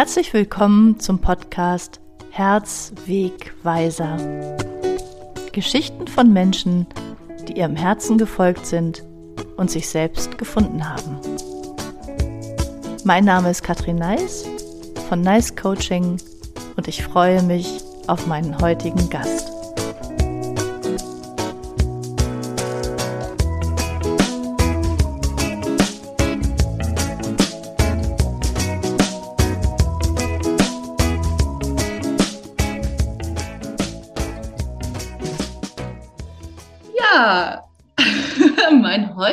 Herzlich willkommen zum Podcast Herzwegweiser. Geschichten von Menschen, die ihrem Herzen gefolgt sind und sich selbst gefunden haben. Mein Name ist Katrin Neis von Nice Coaching und ich freue mich auf meinen heutigen Gast.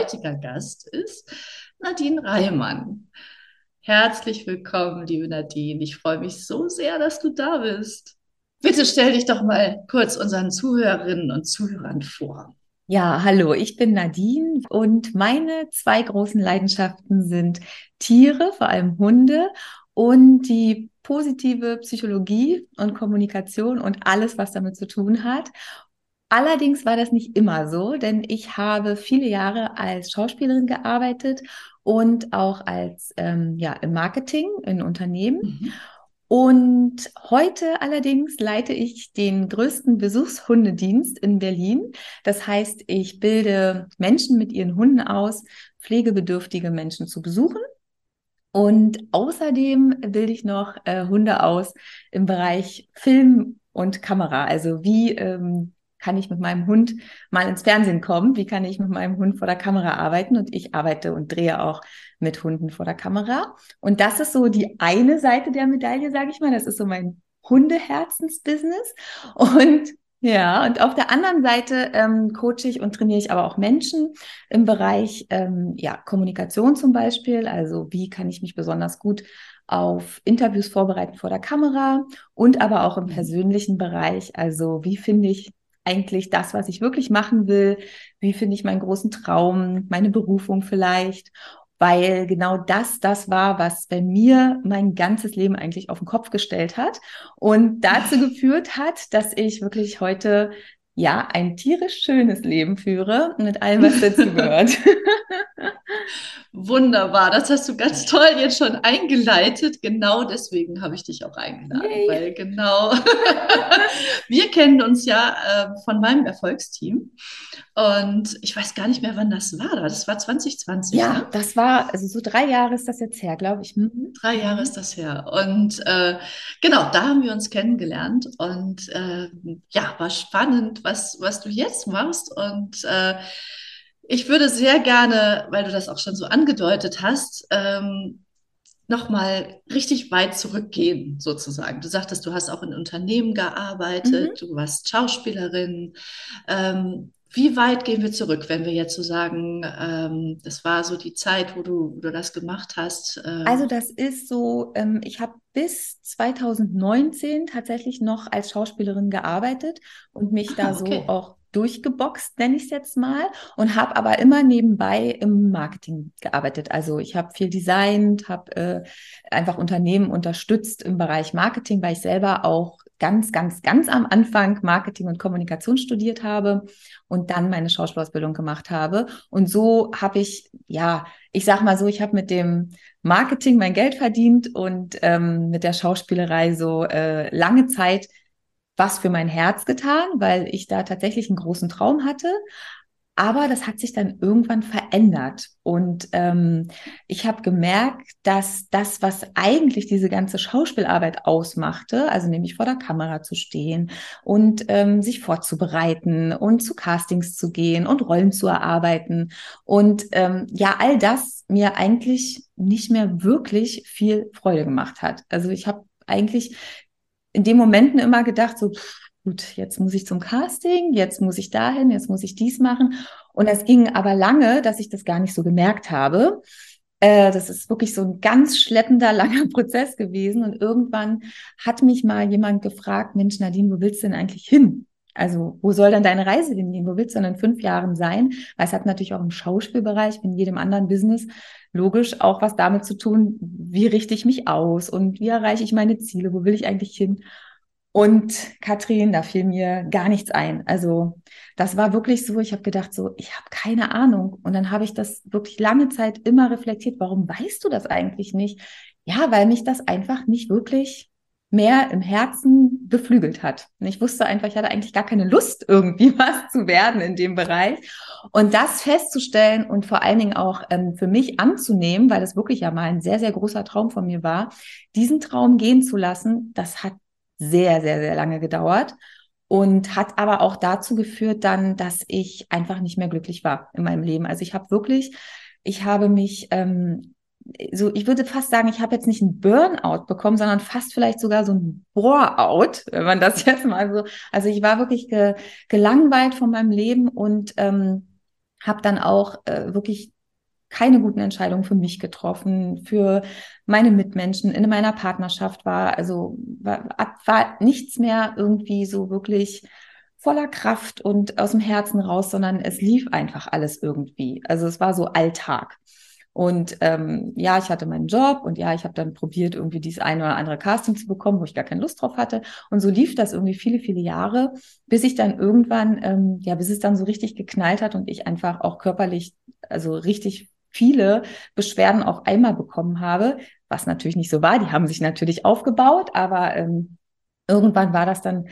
Heutiger Gast ist Nadine Reimann. Herzlich willkommen, liebe Nadine. Ich freue mich so sehr, dass du da bist. Bitte stell dich doch mal kurz unseren Zuhörerinnen und Zuhörern vor. Ja, hallo, ich bin Nadine und meine zwei großen Leidenschaften sind Tiere, vor allem Hunde und die positive Psychologie und Kommunikation und alles, was damit zu tun hat. Allerdings war das nicht immer so, denn ich habe viele Jahre als Schauspielerin gearbeitet und auch als ähm, ja im Marketing in Unternehmen. Mhm. Und heute allerdings leite ich den größten Besuchshundedienst in Berlin. Das heißt, ich bilde Menschen mit ihren Hunden aus, pflegebedürftige Menschen zu besuchen. Und außerdem bilde ich noch äh, Hunde aus im Bereich Film und Kamera. Also wie ähm, kann ich mit meinem Hund mal ins Fernsehen kommen? Wie kann ich mit meinem Hund vor der Kamera arbeiten? Und ich arbeite und drehe auch mit Hunden vor der Kamera. Und das ist so die eine Seite der Medaille, sage ich mal. Das ist so mein Hundeherzensbusiness. Und ja, und auf der anderen Seite ähm, coache ich und trainiere ich aber auch Menschen im Bereich ähm, ja, Kommunikation zum Beispiel. Also wie kann ich mich besonders gut auf Interviews vorbereiten vor der Kamera und aber auch im mhm. persönlichen Bereich. Also wie finde ich eigentlich das, was ich wirklich machen will? Wie finde ich meinen großen Traum, meine Berufung vielleicht? Weil genau das das war, was bei mir mein ganzes Leben eigentlich auf den Kopf gestellt hat und dazu geführt hat, dass ich wirklich heute ja ein tierisch schönes Leben führe mit allem, was dazu gehört. Wunderbar, das hast du ganz toll jetzt schon eingeleitet. Genau deswegen habe ich dich auch eingeladen, Yay. weil genau wir kennen uns ja äh, von meinem Erfolgsteam und ich weiß gar nicht mehr, wann das war. Das war 2020. Ja, ne? das war, also so drei Jahre ist das jetzt her, glaube ich. Mhm. Drei Jahre ist das her. Und äh, genau, da haben wir uns kennengelernt. Und äh, ja, war spannend, was, was du jetzt machst. Und äh, ich würde sehr gerne, weil du das auch schon so angedeutet hast, ähm, nochmal richtig weit zurückgehen, sozusagen. Du sagtest, du hast auch in Unternehmen gearbeitet, mhm. du warst Schauspielerin. Ähm, wie weit gehen wir zurück, wenn wir jetzt so sagen, ähm, das war so die Zeit, wo du, wo du das gemacht hast? Äh also das ist so, ähm, ich habe bis 2019 tatsächlich noch als Schauspielerin gearbeitet und mich da ah, okay. so auch durchgeboxt, nenne ich es jetzt mal, und habe aber immer nebenbei im Marketing gearbeitet. Also ich habe viel designt, habe äh, einfach Unternehmen unterstützt im Bereich Marketing, weil ich selber auch ganz, ganz, ganz am Anfang Marketing und Kommunikation studiert habe und dann meine Schauspielausbildung gemacht habe. Und so habe ich, ja, ich sag mal so, ich habe mit dem Marketing mein Geld verdient und ähm, mit der Schauspielerei so äh, lange Zeit was für mein Herz getan, weil ich da tatsächlich einen großen Traum hatte. Aber das hat sich dann irgendwann verändert. Und ähm, ich habe gemerkt, dass das, was eigentlich diese ganze Schauspielarbeit ausmachte, also nämlich vor der Kamera zu stehen und ähm, sich vorzubereiten und zu Castings zu gehen und Rollen zu erarbeiten und ähm, ja, all das mir eigentlich nicht mehr wirklich viel Freude gemacht hat. Also ich habe eigentlich in den Momenten immer gedacht, so, pff, gut, jetzt muss ich zum Casting, jetzt muss ich dahin, jetzt muss ich dies machen. Und das ging aber lange, dass ich das gar nicht so gemerkt habe. Äh, das ist wirklich so ein ganz schleppender, langer Prozess gewesen. Und irgendwann hat mich mal jemand gefragt, Mensch, Nadine, wo willst du denn eigentlich hin? Also, wo soll dann deine Reise denn gehen? Wo willst du denn in fünf Jahren sein? Weil es hat natürlich auch im Schauspielbereich, wie in jedem anderen Business, logisch auch was damit zu tun, wie richte ich mich aus und wie erreiche ich meine Ziele? Wo will ich eigentlich hin? Und Katrin, da fiel mir gar nichts ein. Also das war wirklich so, ich habe gedacht, so, ich habe keine Ahnung. Und dann habe ich das wirklich lange Zeit immer reflektiert, warum weißt du das eigentlich nicht? Ja, weil mich das einfach nicht wirklich mehr im Herzen beflügelt hat. Und ich wusste einfach, ich hatte eigentlich gar keine Lust, irgendwie was zu werden in dem Bereich. Und das festzustellen und vor allen Dingen auch ähm, für mich anzunehmen, weil das wirklich ja mal ein sehr, sehr großer Traum von mir war, diesen Traum gehen zu lassen, das hat sehr, sehr, sehr lange gedauert und hat aber auch dazu geführt dann, dass ich einfach nicht mehr glücklich war in meinem Leben. Also ich habe wirklich, ich habe mich ähm, so, ich würde fast sagen, ich habe jetzt nicht einen Burnout bekommen, sondern fast vielleicht sogar so ein Bore-out, wenn man das jetzt mal so. Also ich war wirklich ge, gelangweilt von meinem Leben und ähm, habe dann auch äh, wirklich keine guten Entscheidungen für mich getroffen, für meine Mitmenschen in meiner Partnerschaft war, also war, war nichts mehr irgendwie so wirklich voller Kraft und aus dem Herzen raus, sondern es lief einfach alles irgendwie. Also es war so Alltag. Und ähm, ja, ich hatte meinen Job und ja, ich habe dann probiert, irgendwie dieses eine oder andere Casting zu bekommen, wo ich gar keine Lust drauf hatte. Und so lief das irgendwie viele, viele Jahre, bis ich dann irgendwann, ähm, ja, bis es dann so richtig geknallt hat und ich einfach auch körperlich, also richtig viele Beschwerden auf einmal bekommen habe, was natürlich nicht so war. Die haben sich natürlich aufgebaut, aber ähm, irgendwann war das dann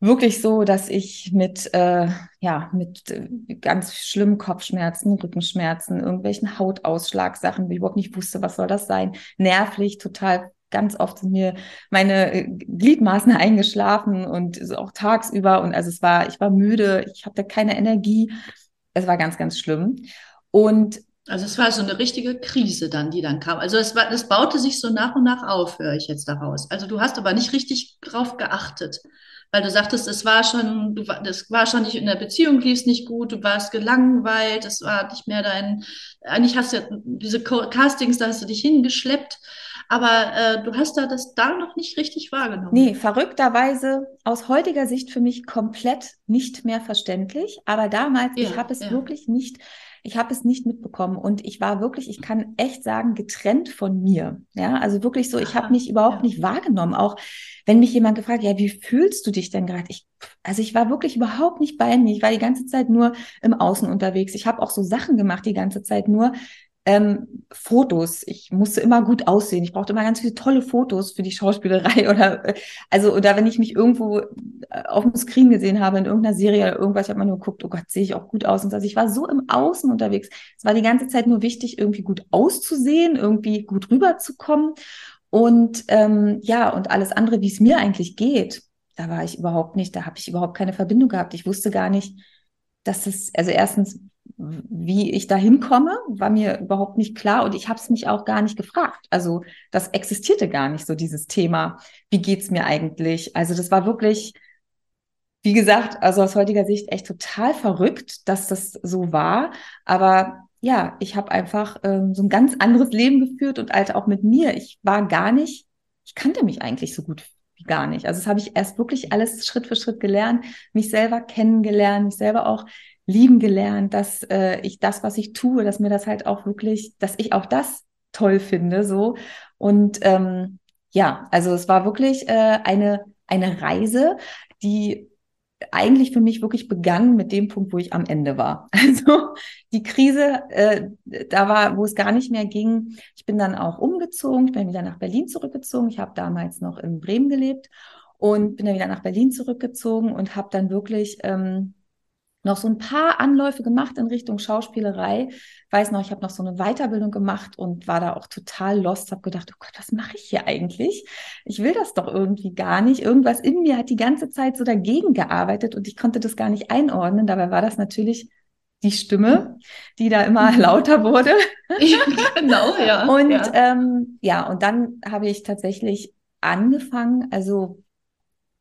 wirklich so, dass ich mit, äh, ja, mit äh, ganz schlimmen Kopfschmerzen, Rückenschmerzen, irgendwelchen Hautausschlagsachen, wie ich überhaupt nicht wusste, was soll das sein, nervlich, total ganz oft sind mir meine äh, Gliedmaßen eingeschlafen und auch tagsüber und also es war, ich war müde, ich hatte keine Energie. Es war ganz, ganz schlimm. Und also es war so eine richtige Krise dann, die dann kam. Also es war, das baute sich so nach und nach auf, höre ich jetzt daraus. Also du hast aber nicht richtig drauf geachtet weil du sagtest, es war schon, du, das war schon nicht in der Beziehung, lief es nicht gut, du warst gelangweilt, es war nicht mehr dein, eigentlich hast du ja diese Castings, da hast du dich hingeschleppt, aber äh, du hast da das da noch nicht richtig wahrgenommen. Nee, verrückterweise aus heutiger Sicht für mich komplett nicht mehr verständlich, aber damals, ja, ich habe es ja. wirklich nicht ich habe es nicht mitbekommen und ich war wirklich, ich kann echt sagen, getrennt von mir. Ja, also wirklich so, ich habe mich überhaupt ja. nicht wahrgenommen. Auch wenn mich jemand gefragt, ja, wie fühlst du dich denn gerade? Ich, also ich war wirklich überhaupt nicht bei mir. Ich war die ganze Zeit nur im Außen unterwegs. Ich habe auch so Sachen gemacht die ganze Zeit nur, ähm, Fotos. Ich musste immer gut aussehen. Ich brauchte immer ganz viele tolle Fotos für die Schauspielerei oder also oder wenn ich mich irgendwo äh, auf dem Screen gesehen habe in irgendeiner Serie oder irgendwas, ich habe mal nur geguckt, oh Gott, sehe ich auch gut aus. Und also ich war so im Außen unterwegs. Es war die ganze Zeit nur wichtig, irgendwie gut auszusehen, irgendwie gut rüberzukommen und ähm, ja und alles andere, wie es mir eigentlich geht. Da war ich überhaupt nicht. Da habe ich überhaupt keine Verbindung gehabt. Ich wusste gar nicht, dass es also erstens wie ich da hinkomme, war mir überhaupt nicht klar und ich habe es mich auch gar nicht gefragt. Also das existierte gar nicht so dieses Thema, wie geht's mir eigentlich? Also das war wirklich, wie gesagt, also aus heutiger Sicht echt total verrückt, dass das so war. Aber ja, ich habe einfach ähm, so ein ganz anderes Leben geführt und halt auch mit mir. Ich war gar nicht, ich kannte mich eigentlich so gut wie gar nicht. Also das habe ich erst wirklich alles Schritt für Schritt gelernt, mich selber kennengelernt, mich selber auch lieben gelernt, dass äh, ich das, was ich tue, dass mir das halt auch wirklich, dass ich auch das toll finde, so. Und ähm, ja, also es war wirklich äh, eine, eine Reise, die eigentlich für mich wirklich begann mit dem Punkt, wo ich am Ende war. Also die Krise, äh, da war, wo es gar nicht mehr ging. Ich bin dann auch umgezogen, ich bin wieder nach Berlin zurückgezogen. Ich habe damals noch in Bremen gelebt und bin dann wieder nach Berlin zurückgezogen und habe dann wirklich ähm, noch so ein paar Anläufe gemacht in Richtung Schauspielerei. Weiß noch, ich habe noch so eine Weiterbildung gemacht und war da auch total lost, habe gedacht, oh Gott, was mache ich hier eigentlich? Ich will das doch irgendwie gar nicht. Irgendwas in mir hat die ganze Zeit so dagegen gearbeitet und ich konnte das gar nicht einordnen. Dabei war das natürlich die Stimme, die da immer mhm. lauter wurde. genau, ja. Und ja, ähm, ja und dann habe ich tatsächlich angefangen, also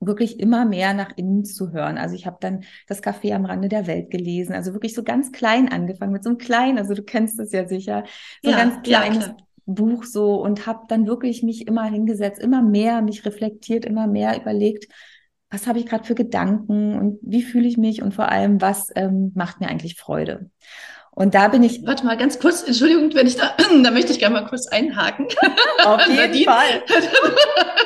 wirklich immer mehr nach innen zu hören. Also ich habe dann das Café am Rande der Welt gelesen, also wirklich so ganz klein angefangen, mit so einem kleinen, also du kennst das ja sicher, so ja, ein ganz kleines ja, Buch so und habe dann wirklich mich immer hingesetzt, immer mehr mich reflektiert, immer mehr überlegt, was habe ich gerade für Gedanken und wie fühle ich mich und vor allem, was ähm, macht mir eigentlich Freude. Und da bin ich. Warte mal ganz kurz, Entschuldigung, wenn ich da, da möchte ich gerne mal kurz einhaken. Auf jeden Nadine, Fall.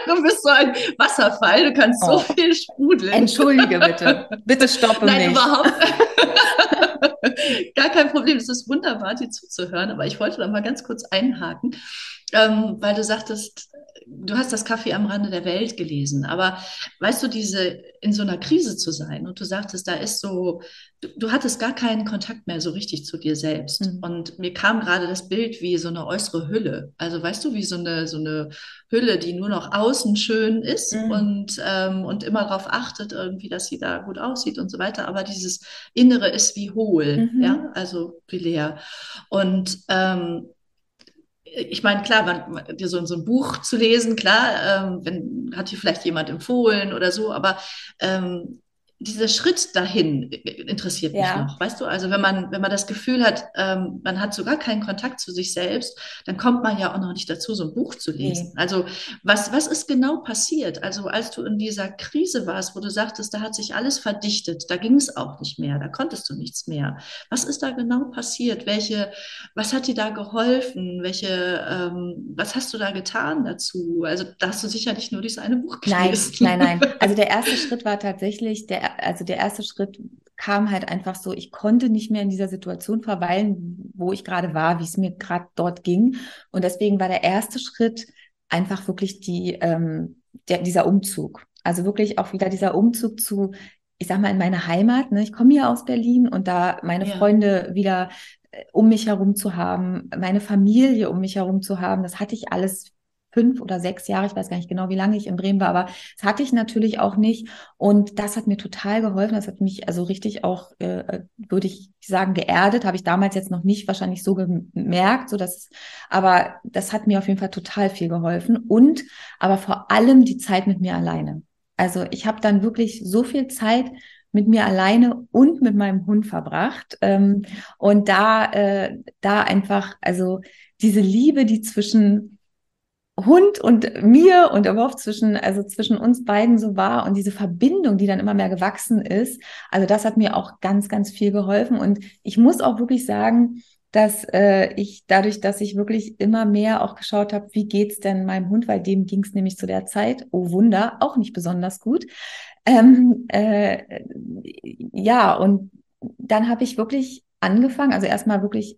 Du bist so ein Wasserfall, du kannst oh. so viel sprudeln. Entschuldige bitte. Bitte stoppe Nein, mich. Nein, überhaupt. Gar kein Problem. Es ist wunderbar, dir zuzuhören, aber ich wollte da mal ganz kurz einhaken, ähm, weil du sagtest, du hast das Kaffee am Rande der Welt gelesen, aber weißt du, diese in so einer Krise zu sein und du sagtest, da ist so, du, du hattest gar keinen Kontakt mehr so richtig zu dir selbst. Mhm. Und mir kam gerade das Bild wie so eine äußere Hülle. Also weißt du, wie so eine, so eine Hülle, die nur noch außen schön ist mhm. und, ähm, und immer darauf achtet, irgendwie, dass sie da gut aussieht und so weiter. Aber dieses Innere ist wie hohl, mhm. ja, also wie leer. Und ähm, ich meine, klar, man, dir so, so, ein Buch zu lesen, klar, ähm, wenn, hat dir vielleicht jemand empfohlen oder so, aber ähm, dieser Schritt dahin interessiert mich ja. noch, weißt du? Also wenn man, wenn man das Gefühl hat, ähm, man hat sogar keinen Kontakt zu sich selbst, dann kommt man ja auch noch nicht dazu, so ein Buch zu lesen. Nee. Also was, was ist genau passiert? Also als du in dieser Krise warst, wo du sagtest, da hat sich alles verdichtet, da ging es auch nicht mehr, da konntest du nichts mehr. Was ist da genau passiert? Welche, was hat dir da geholfen? Welche, ähm, was hast du da getan dazu? Also da hast du sicher nicht nur dieses eine Buch gelesen. Nein, nein, nein. Also der erste Schritt war tatsächlich der also der erste Schritt kam halt einfach so, ich konnte nicht mehr in dieser Situation verweilen, wo ich gerade war, wie es mir gerade dort ging. Und deswegen war der erste Schritt einfach wirklich die, ähm, der, dieser Umzug. Also wirklich auch wieder dieser Umzug zu, ich sag mal, in meine Heimat. Ne? Ich komme ja aus Berlin und da meine ja. Freunde wieder äh, um mich herum zu haben, meine Familie um mich herum zu haben, das hatte ich alles fünf oder sechs Jahre, ich weiß gar nicht genau, wie lange ich in Bremen war, aber das hatte ich natürlich auch nicht. Und das hat mir total geholfen. Das hat mich also richtig auch, äh, würde ich sagen, geerdet. Habe ich damals jetzt noch nicht wahrscheinlich so gemerkt, so dass, aber das hat mir auf jeden Fall total viel geholfen. Und aber vor allem die Zeit mit mir alleine. Also ich habe dann wirklich so viel Zeit mit mir alleine und mit meinem Hund verbracht. Ähm, und da, äh, da einfach, also diese Liebe, die zwischen Hund und mir und überhaupt zwischen, also zwischen uns beiden so war und diese Verbindung, die dann immer mehr gewachsen ist. Also das hat mir auch ganz, ganz viel geholfen. Und ich muss auch wirklich sagen, dass äh, ich dadurch, dass ich wirklich immer mehr auch geschaut habe, wie geht's denn meinem Hund, weil dem ging es nämlich zu der Zeit, oh Wunder, auch nicht besonders gut. Ähm, äh, ja, und dann habe ich wirklich angefangen, also erstmal wirklich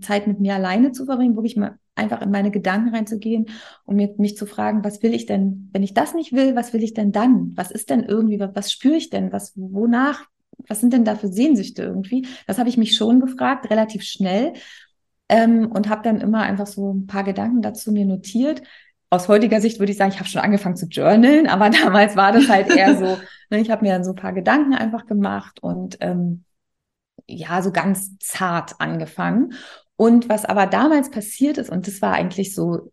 Zeit mit mir alleine zu verbringen, wirklich mal einfach in meine Gedanken reinzugehen und mir, mich zu fragen, was will ich denn, wenn ich das nicht will, was will ich denn dann? Was ist denn irgendwie, was, was spüre ich denn? Was, wonach, was sind denn da für Sehnsüchte irgendwie? Das habe ich mich schon gefragt, relativ schnell. Ähm, und habe dann immer einfach so ein paar Gedanken dazu mir notiert. Aus heutiger Sicht würde ich sagen, ich habe schon angefangen zu journalen, aber damals war das halt eher so, ne, ich habe mir dann so ein paar Gedanken einfach gemacht und ähm, ja, so ganz zart angefangen. Und was aber damals passiert ist, und das war eigentlich so,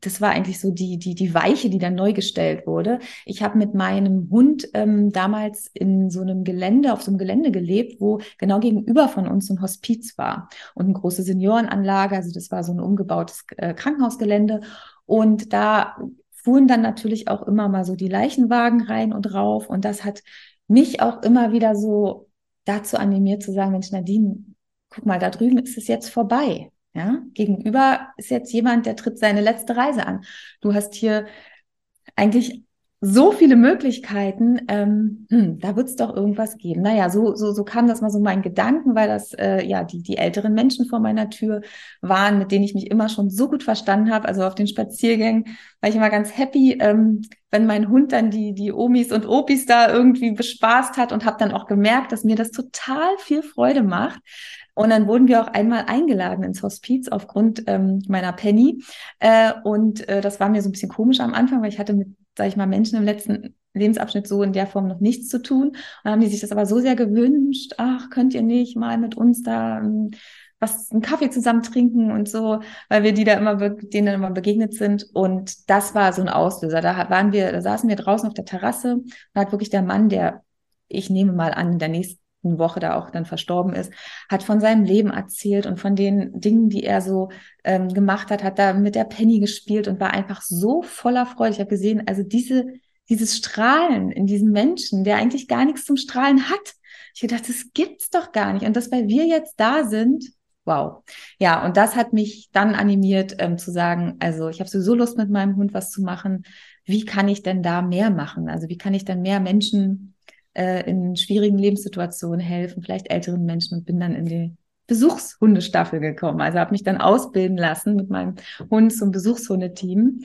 das war eigentlich so die, die, die Weiche, die dann neu gestellt wurde. Ich habe mit meinem Hund ähm, damals in so einem Gelände, auf so einem Gelände gelebt, wo genau gegenüber von uns ein Hospiz war und eine große Seniorenanlage. Also das war so ein umgebautes äh, Krankenhausgelände. Und da fuhren dann natürlich auch immer mal so die Leichenwagen rein und rauf. Und das hat mich auch immer wieder so dazu animiert zu sagen, Mensch, Nadine, guck mal, da drüben ist es jetzt vorbei. Ja, gegenüber ist jetzt jemand, der tritt seine letzte Reise an. Du hast hier eigentlich so viele Möglichkeiten, ähm, hm, da wird es doch irgendwas geben. Naja, so, so, so kam das mal so mein Gedanken, weil das äh, ja die, die älteren Menschen vor meiner Tür waren, mit denen ich mich immer schon so gut verstanden habe. Also auf den Spaziergängen war ich immer ganz happy, ähm, wenn mein Hund dann die, die Omis und Opis da irgendwie bespaßt hat und habe dann auch gemerkt, dass mir das total viel Freude macht. Und dann wurden wir auch einmal eingeladen ins Hospiz aufgrund ähm, meiner Penny. Äh, und äh, das war mir so ein bisschen komisch am Anfang, weil ich hatte mit, sag ich mal, Menschen im letzten Lebensabschnitt so in der Form noch nichts zu tun. Und dann haben die sich das aber so sehr gewünscht, ach, könnt ihr nicht mal mit uns da ähm, was, einen Kaffee zusammen trinken und so, weil wir die da immer, denen dann immer begegnet sind. Und das war so ein Auslöser. Da waren wir, da saßen wir draußen auf der Terrasse und hat wirklich der Mann, der ich nehme mal an, in der nächsten Woche da auch dann verstorben ist, hat von seinem Leben erzählt und von den Dingen, die er so ähm, gemacht hat, hat da mit der Penny gespielt und war einfach so voller Freude. Ich habe gesehen, also diese, dieses Strahlen in diesem Menschen, der eigentlich gar nichts zum Strahlen hat, Ich gedacht, das gibt's doch gar nicht. Und das, weil wir jetzt da sind, wow. Ja, und das hat mich dann animiert ähm, zu sagen, also ich habe sowieso Lust mit meinem Hund was zu machen. Wie kann ich denn da mehr machen? Also wie kann ich dann mehr Menschen äh, in schwierigen Lebenssituationen helfen, vielleicht älteren Menschen und bin dann in die Besuchshundestaffel gekommen. Also habe mich dann ausbilden lassen mit meinem Hund zum Besuchshundeteam.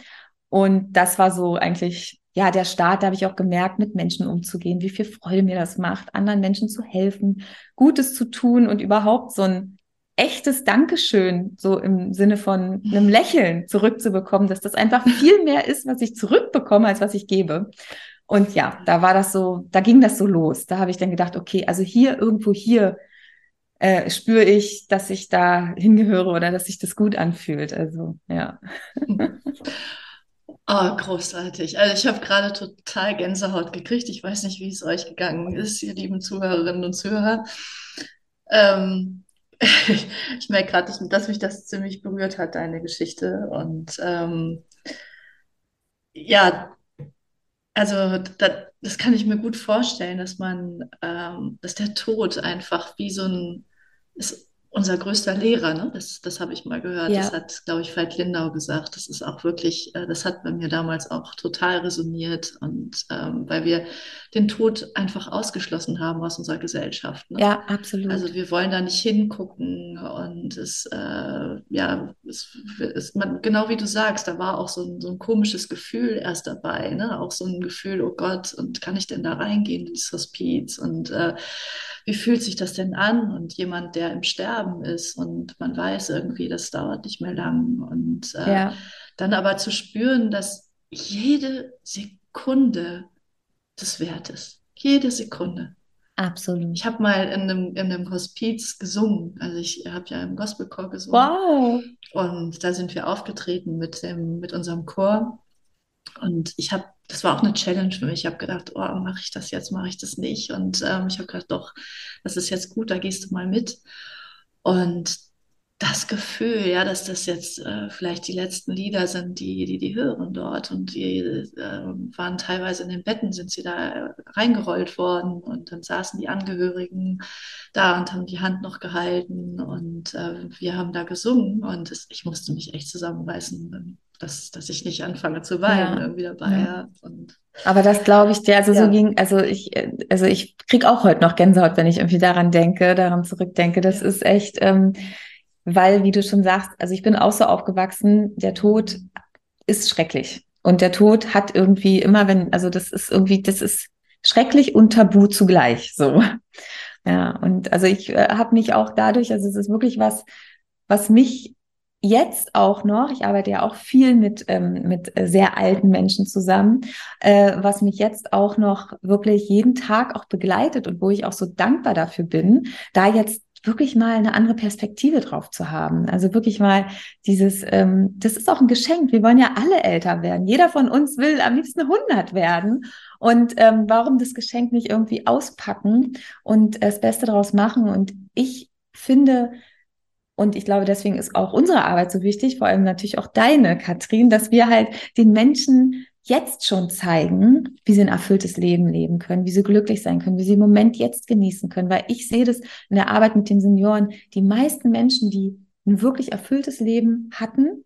Und das war so eigentlich, ja, der Start, da habe ich auch gemerkt, mit Menschen umzugehen, wie viel Freude mir das macht, anderen Menschen zu helfen, Gutes zu tun und überhaupt so ein echtes Dankeschön, so im Sinne von einem Lächeln zurückzubekommen, dass das einfach viel mehr ist, was ich zurückbekomme, als was ich gebe. Und ja, da war das so, da ging das so los. Da habe ich dann gedacht, okay, also hier, irgendwo hier äh, spüre ich, dass ich da hingehöre oder dass sich das gut anfühlt. Also ja. Oh, großartig. Also ich habe gerade total Gänsehaut gekriegt. Ich weiß nicht, wie es euch gegangen ist, ihr lieben Zuhörerinnen und Zuhörer. Ähm, ich merke gerade, dass mich das ziemlich berührt hat, deine Geschichte. Und ähm, ja, also da, das kann ich mir gut vorstellen, dass man, ähm, dass der Tod einfach wie so ein, ist unser größter Lehrer, ne? das, das habe ich mal gehört. Ja. Das hat, glaube ich, Veit Lindau gesagt. Das ist auch wirklich, äh, das hat bei mir damals auch total resoniert. Und ähm, weil wir den Tod einfach ausgeschlossen haben aus unserer Gesellschaft. Ne? Ja, absolut. Also wir wollen da nicht hingucken. Und es, äh, ja, es, es, man, genau wie du sagst, da war auch so ein, so ein komisches Gefühl erst dabei. Ne? Auch so ein Gefühl, oh Gott, und kann ich denn da reingehen in das Hospiz? Und äh, wie fühlt sich das denn an? Und jemand, der im Sterben ist und man weiß irgendwie, das dauert nicht mehr lang. Und äh, ja. dann aber zu spüren, dass jede Sekunde des Wertes, jede Sekunde. Absolut. Ich habe mal in einem, in einem Hospiz gesungen. Also ich habe ja im Gospelchor gesungen. Wow. Und da sind wir aufgetreten mit, dem, mit unserem Chor. Und ich habe das war auch eine Challenge für mich. Ich habe gedacht, oh, mache ich das jetzt, mache ich das nicht? Und ähm, ich habe gedacht, doch, das ist jetzt gut, da gehst du mal mit. Und das Gefühl, ja, dass das jetzt äh, vielleicht die letzten Lieder sind, die die, die hören dort und die äh, waren teilweise in den Betten, sind sie da reingerollt worden und dann saßen die Angehörigen da und haben die Hand noch gehalten und äh, wir haben da gesungen und das, ich musste mich echt zusammenreißen, dass, dass ich nicht anfange zu weinen ja. irgendwie dabei. Ja. Und, Aber das glaube ich dir, also ja. so ging, also ich, also ich kriege auch heute noch Gänsehaut, wenn ich irgendwie daran denke, daran zurückdenke. Das ist echt, ähm, weil, wie du schon sagst, also ich bin auch so aufgewachsen, der Tod ist schrecklich. Und der Tod hat irgendwie immer, wenn, also das ist irgendwie, das ist schrecklich und tabu zugleich, so. Ja, und also ich äh, habe mich auch dadurch, also es ist wirklich was, was mich jetzt auch noch, ich arbeite ja auch viel mit, ähm, mit äh, sehr alten Menschen zusammen, äh, was mich jetzt auch noch wirklich jeden Tag auch begleitet und wo ich auch so dankbar dafür bin, da jetzt wirklich mal eine andere Perspektive drauf zu haben. Also wirklich mal dieses, ähm, das ist auch ein Geschenk. Wir wollen ja alle älter werden. Jeder von uns will am liebsten 100 werden. Und ähm, warum das Geschenk nicht irgendwie auspacken und das Beste daraus machen? Und ich finde, und ich glaube, deswegen ist auch unsere Arbeit so wichtig, vor allem natürlich auch deine, Katrin, dass wir halt den Menschen jetzt schon zeigen, wie sie ein erfülltes Leben leben können, wie sie glücklich sein können, wie sie im Moment jetzt genießen können. Weil ich sehe das in der Arbeit mit den Senioren, die meisten Menschen, die ein wirklich erfülltes Leben hatten,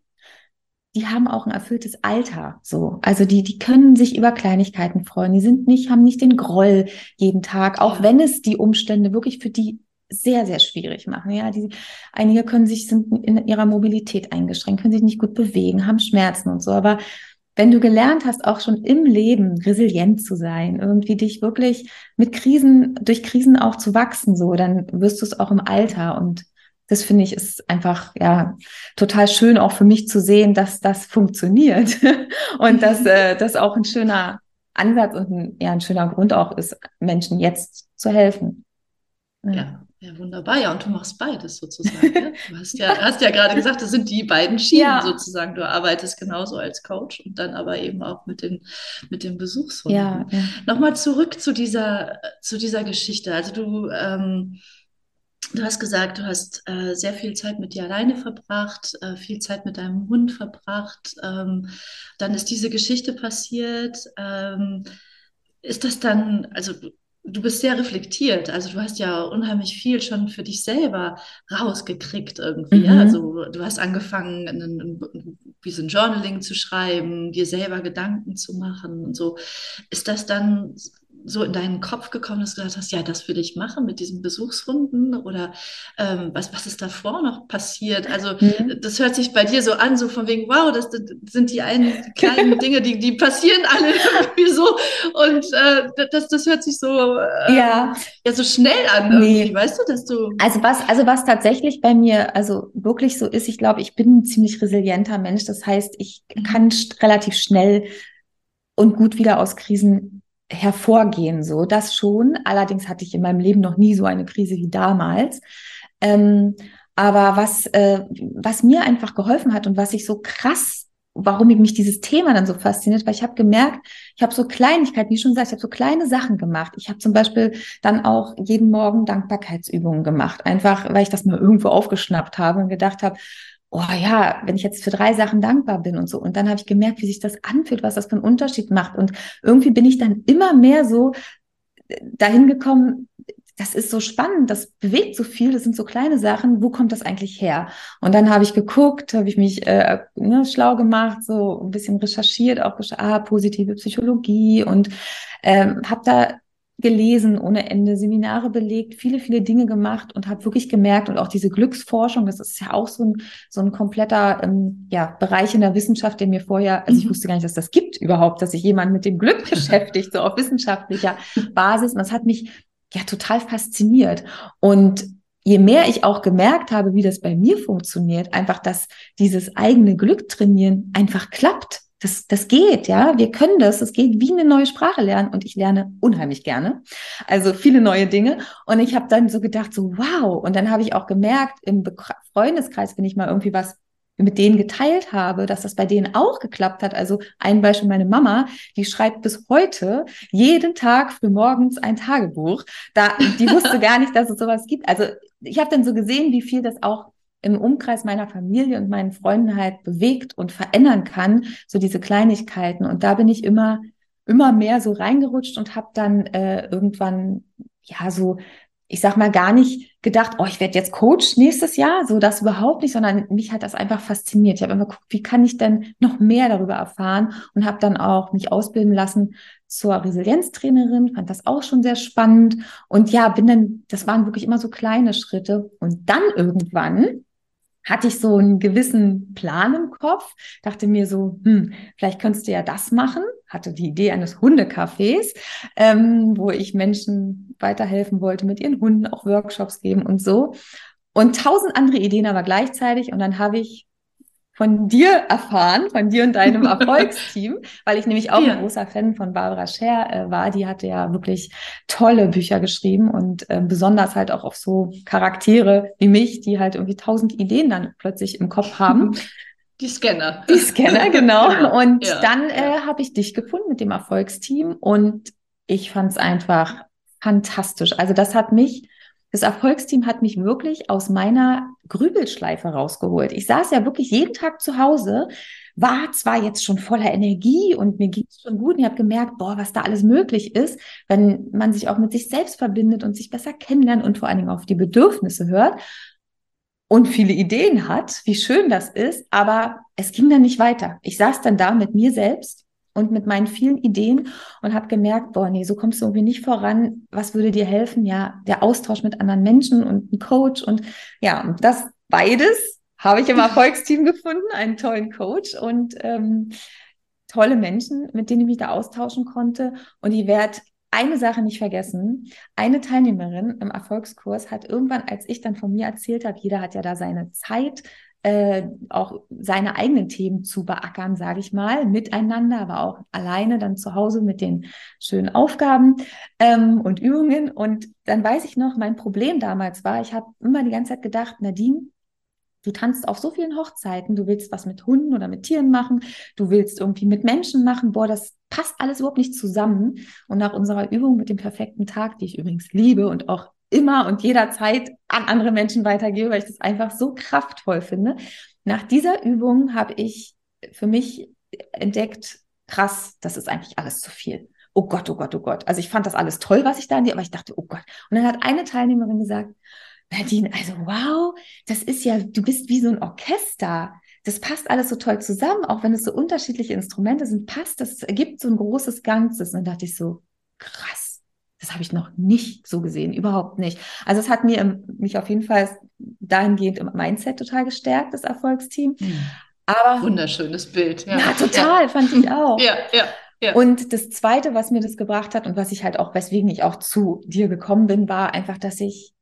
die haben auch ein erfülltes Alter, so. Also die, die können sich über Kleinigkeiten freuen. Die sind nicht, haben nicht den Groll jeden Tag, auch wenn es die Umstände wirklich für die sehr, sehr schwierig machen. Ja, die, einige können sich, sind in ihrer Mobilität eingeschränkt, können sich nicht gut bewegen, haben Schmerzen und so. Aber wenn du gelernt hast, auch schon im Leben resilient zu sein, irgendwie dich wirklich mit Krisen, durch Krisen auch zu wachsen, so, dann wirst du es auch im Alter. Und das finde ich ist einfach, ja, total schön auch für mich zu sehen, dass das funktioniert und dass äh, das auch ein schöner Ansatz und ein, ja, ein schöner Grund auch ist, Menschen jetzt zu helfen. Ja. ja. Ja, wunderbar. Ja, und du machst beides sozusagen. Ne? Du hast ja, hast ja gerade gesagt, das sind die beiden Schienen ja. sozusagen. Du arbeitest genauso als Coach und dann aber eben auch mit den, mit den Besuchshunden. Ja, ja. Nochmal zurück zu dieser, zu dieser Geschichte. Also du, ähm, du hast gesagt, du hast äh, sehr viel Zeit mit dir alleine verbracht, äh, viel Zeit mit deinem Hund verbracht. Ähm, dann ist diese Geschichte passiert. Ähm, ist das dann, also du bist sehr reflektiert. Also du hast ja unheimlich viel schon für dich selber rausgekriegt irgendwie. Mhm. Ja? Also du hast angefangen, ein, wie so ein Journaling zu schreiben, dir selber Gedanken zu machen und so. Ist das dann so in deinen Kopf gekommen, dass du gesagt hast, ja, das will ich machen mit diesen Besuchshunden oder ähm, was, was ist davor noch passiert? Also mhm. das hört sich bei dir so an, so von wegen, wow, das, das sind die einen kleinen Dinge, die, die passieren alle irgendwie so und äh, das, das hört sich so, äh, ja. ja so schnell an irgendwie, nee. weißt du, dass du... Also was, also was tatsächlich bei mir, also wirklich so ist, ich glaube, ich bin ein ziemlich resilienter Mensch, das heißt, ich mhm. kann relativ schnell und gut wieder aus Krisen hervorgehen, so das schon. Allerdings hatte ich in meinem Leben noch nie so eine Krise wie damals. Ähm, aber was, äh, was mir einfach geholfen hat und was ich so krass, warum mich dieses Thema dann so fasziniert, weil ich habe gemerkt, ich habe so Kleinigkeiten, wie schon gesagt, ich habe so kleine Sachen gemacht. Ich habe zum Beispiel dann auch jeden Morgen Dankbarkeitsübungen gemacht, einfach weil ich das mal irgendwo aufgeschnappt habe und gedacht habe, oh ja, wenn ich jetzt für drei Sachen dankbar bin und so. Und dann habe ich gemerkt, wie sich das anfühlt, was das für einen Unterschied macht. Und irgendwie bin ich dann immer mehr so äh, dahin gekommen, das ist so spannend, das bewegt so viel, das sind so kleine Sachen, wo kommt das eigentlich her? Und dann habe ich geguckt, habe ich mich äh, ne, schlau gemacht, so ein bisschen recherchiert, auch ah, positive Psychologie und ähm, habe da gelesen ohne Ende, Seminare belegt, viele, viele Dinge gemacht und habe wirklich gemerkt und auch diese Glücksforschung, das ist ja auch so ein, so ein kompletter ähm, ja, Bereich in der Wissenschaft, der mir vorher, also ich mhm. wusste gar nicht, dass das gibt überhaupt, dass sich jemand mit dem Glück beschäftigt, so auf wissenschaftlicher Basis. Und das hat mich ja total fasziniert. Und je mehr ich auch gemerkt habe, wie das bei mir funktioniert, einfach, dass dieses eigene Glück trainieren einfach klappt das, das geht, ja. Wir können das. Es geht wie eine neue Sprache lernen. Und ich lerne unheimlich gerne. Also viele neue Dinge. Und ich habe dann so gedacht, so wow. Und dann habe ich auch gemerkt, im Freundeskreis, wenn ich mal irgendwie was mit denen geteilt habe, dass das bei denen auch geklappt hat. Also ein Beispiel, meine Mama, die schreibt bis heute jeden Tag für morgens ein Tagebuch. Da, die wusste gar nicht, dass es sowas gibt. Also ich habe dann so gesehen, wie viel das auch im Umkreis meiner Familie und meinen Freunden halt bewegt und verändern kann, so diese Kleinigkeiten. Und da bin ich immer, immer mehr so reingerutscht und habe dann äh, irgendwann, ja, so, ich sag mal, gar nicht gedacht, oh, ich werde jetzt Coach nächstes Jahr, so das überhaupt nicht, sondern mich hat das einfach fasziniert. Ich habe immer geguckt, wie kann ich denn noch mehr darüber erfahren und habe dann auch mich ausbilden lassen zur Resilienztrainerin, fand das auch schon sehr spannend und ja, bin dann, das waren wirklich immer so kleine Schritte und dann irgendwann hatte ich so einen gewissen Plan im Kopf, dachte mir so, hm, vielleicht könntest du ja das machen, hatte die Idee eines Hundecafés, ähm, wo ich Menschen weiterhelfen wollte, mit ihren Hunden auch Workshops geben und so. Und tausend andere Ideen aber gleichzeitig. Und dann habe ich von dir erfahren, von dir und deinem Erfolgsteam, weil ich nämlich auch ja. ein großer Fan von Barbara Scher äh, war. Die hatte ja wirklich tolle Bücher geschrieben und äh, besonders halt auch auf so Charaktere wie mich, die halt irgendwie tausend Ideen dann plötzlich im Kopf haben. Die Scanner. Die Scanner, genau. genau. Und ja, dann äh, habe ich dich gefunden mit dem Erfolgsteam und ich fand es einfach fantastisch. Also das hat mich das Erfolgsteam hat mich wirklich aus meiner Grübelschleife rausgeholt. Ich saß ja wirklich jeden Tag zu Hause, war zwar jetzt schon voller Energie und mir ging es schon gut und ich habe gemerkt, boah, was da alles möglich ist, wenn man sich auch mit sich selbst verbindet und sich besser kennenlernt und vor allen Dingen auf die Bedürfnisse hört und viele Ideen hat, wie schön das ist, aber es ging dann nicht weiter. Ich saß dann da mit mir selbst und mit meinen vielen Ideen und habe gemerkt, boah, nee, so kommst du irgendwie nicht voran. Was würde dir helfen? Ja, der Austausch mit anderen Menschen und ein Coach und ja, das beides habe ich im Erfolgsteam gefunden, einen tollen Coach und ähm, tolle Menschen, mit denen ich mich da austauschen konnte. Und ich werde eine Sache nicht vergessen. Eine Teilnehmerin im Erfolgskurs hat irgendwann, als ich dann von mir erzählt habe, jeder hat ja da seine Zeit, äh, auch seine eigenen Themen zu beackern, sage ich mal, miteinander, aber auch alleine dann zu Hause mit den schönen Aufgaben ähm, und Übungen. Und dann weiß ich noch, mein Problem damals war, ich habe immer die ganze Zeit gedacht, Nadine, Du tanzt auf so vielen Hochzeiten, du willst was mit Hunden oder mit Tieren machen, du willst irgendwie mit Menschen machen, boah, das passt alles überhaupt nicht zusammen. Und nach unserer Übung mit dem perfekten Tag, die ich übrigens liebe und auch immer und jederzeit an andere Menschen weitergebe, weil ich das einfach so kraftvoll finde. Nach dieser Übung habe ich für mich entdeckt, krass, das ist eigentlich alles zu viel. oh Gott, oh Gott, oh Gott. Also ich fand das alles toll, was ich da in die, aber ich dachte, oh Gott. Und dann hat eine Teilnehmerin gesagt, Nadine, also wow, das ist ja, du bist wie so ein Orchester. Das passt alles so toll zusammen, auch wenn es so unterschiedliche Instrumente sind, passt das, ergibt so ein großes Ganzes. Und dann dachte ich so, krass, das habe ich noch nicht so gesehen, überhaupt nicht. Also es hat mir mich auf jeden Fall dahingehend im Mindset total gestärkt, das Erfolgsteam. Mhm. Aber wunderschönes Bild. Ja, ja total, ja. fand ich auch. Ja, ja. Ja. Und das Zweite, was mir das gebracht hat und was ich halt auch, weswegen ich auch zu dir gekommen bin, war einfach, dass ich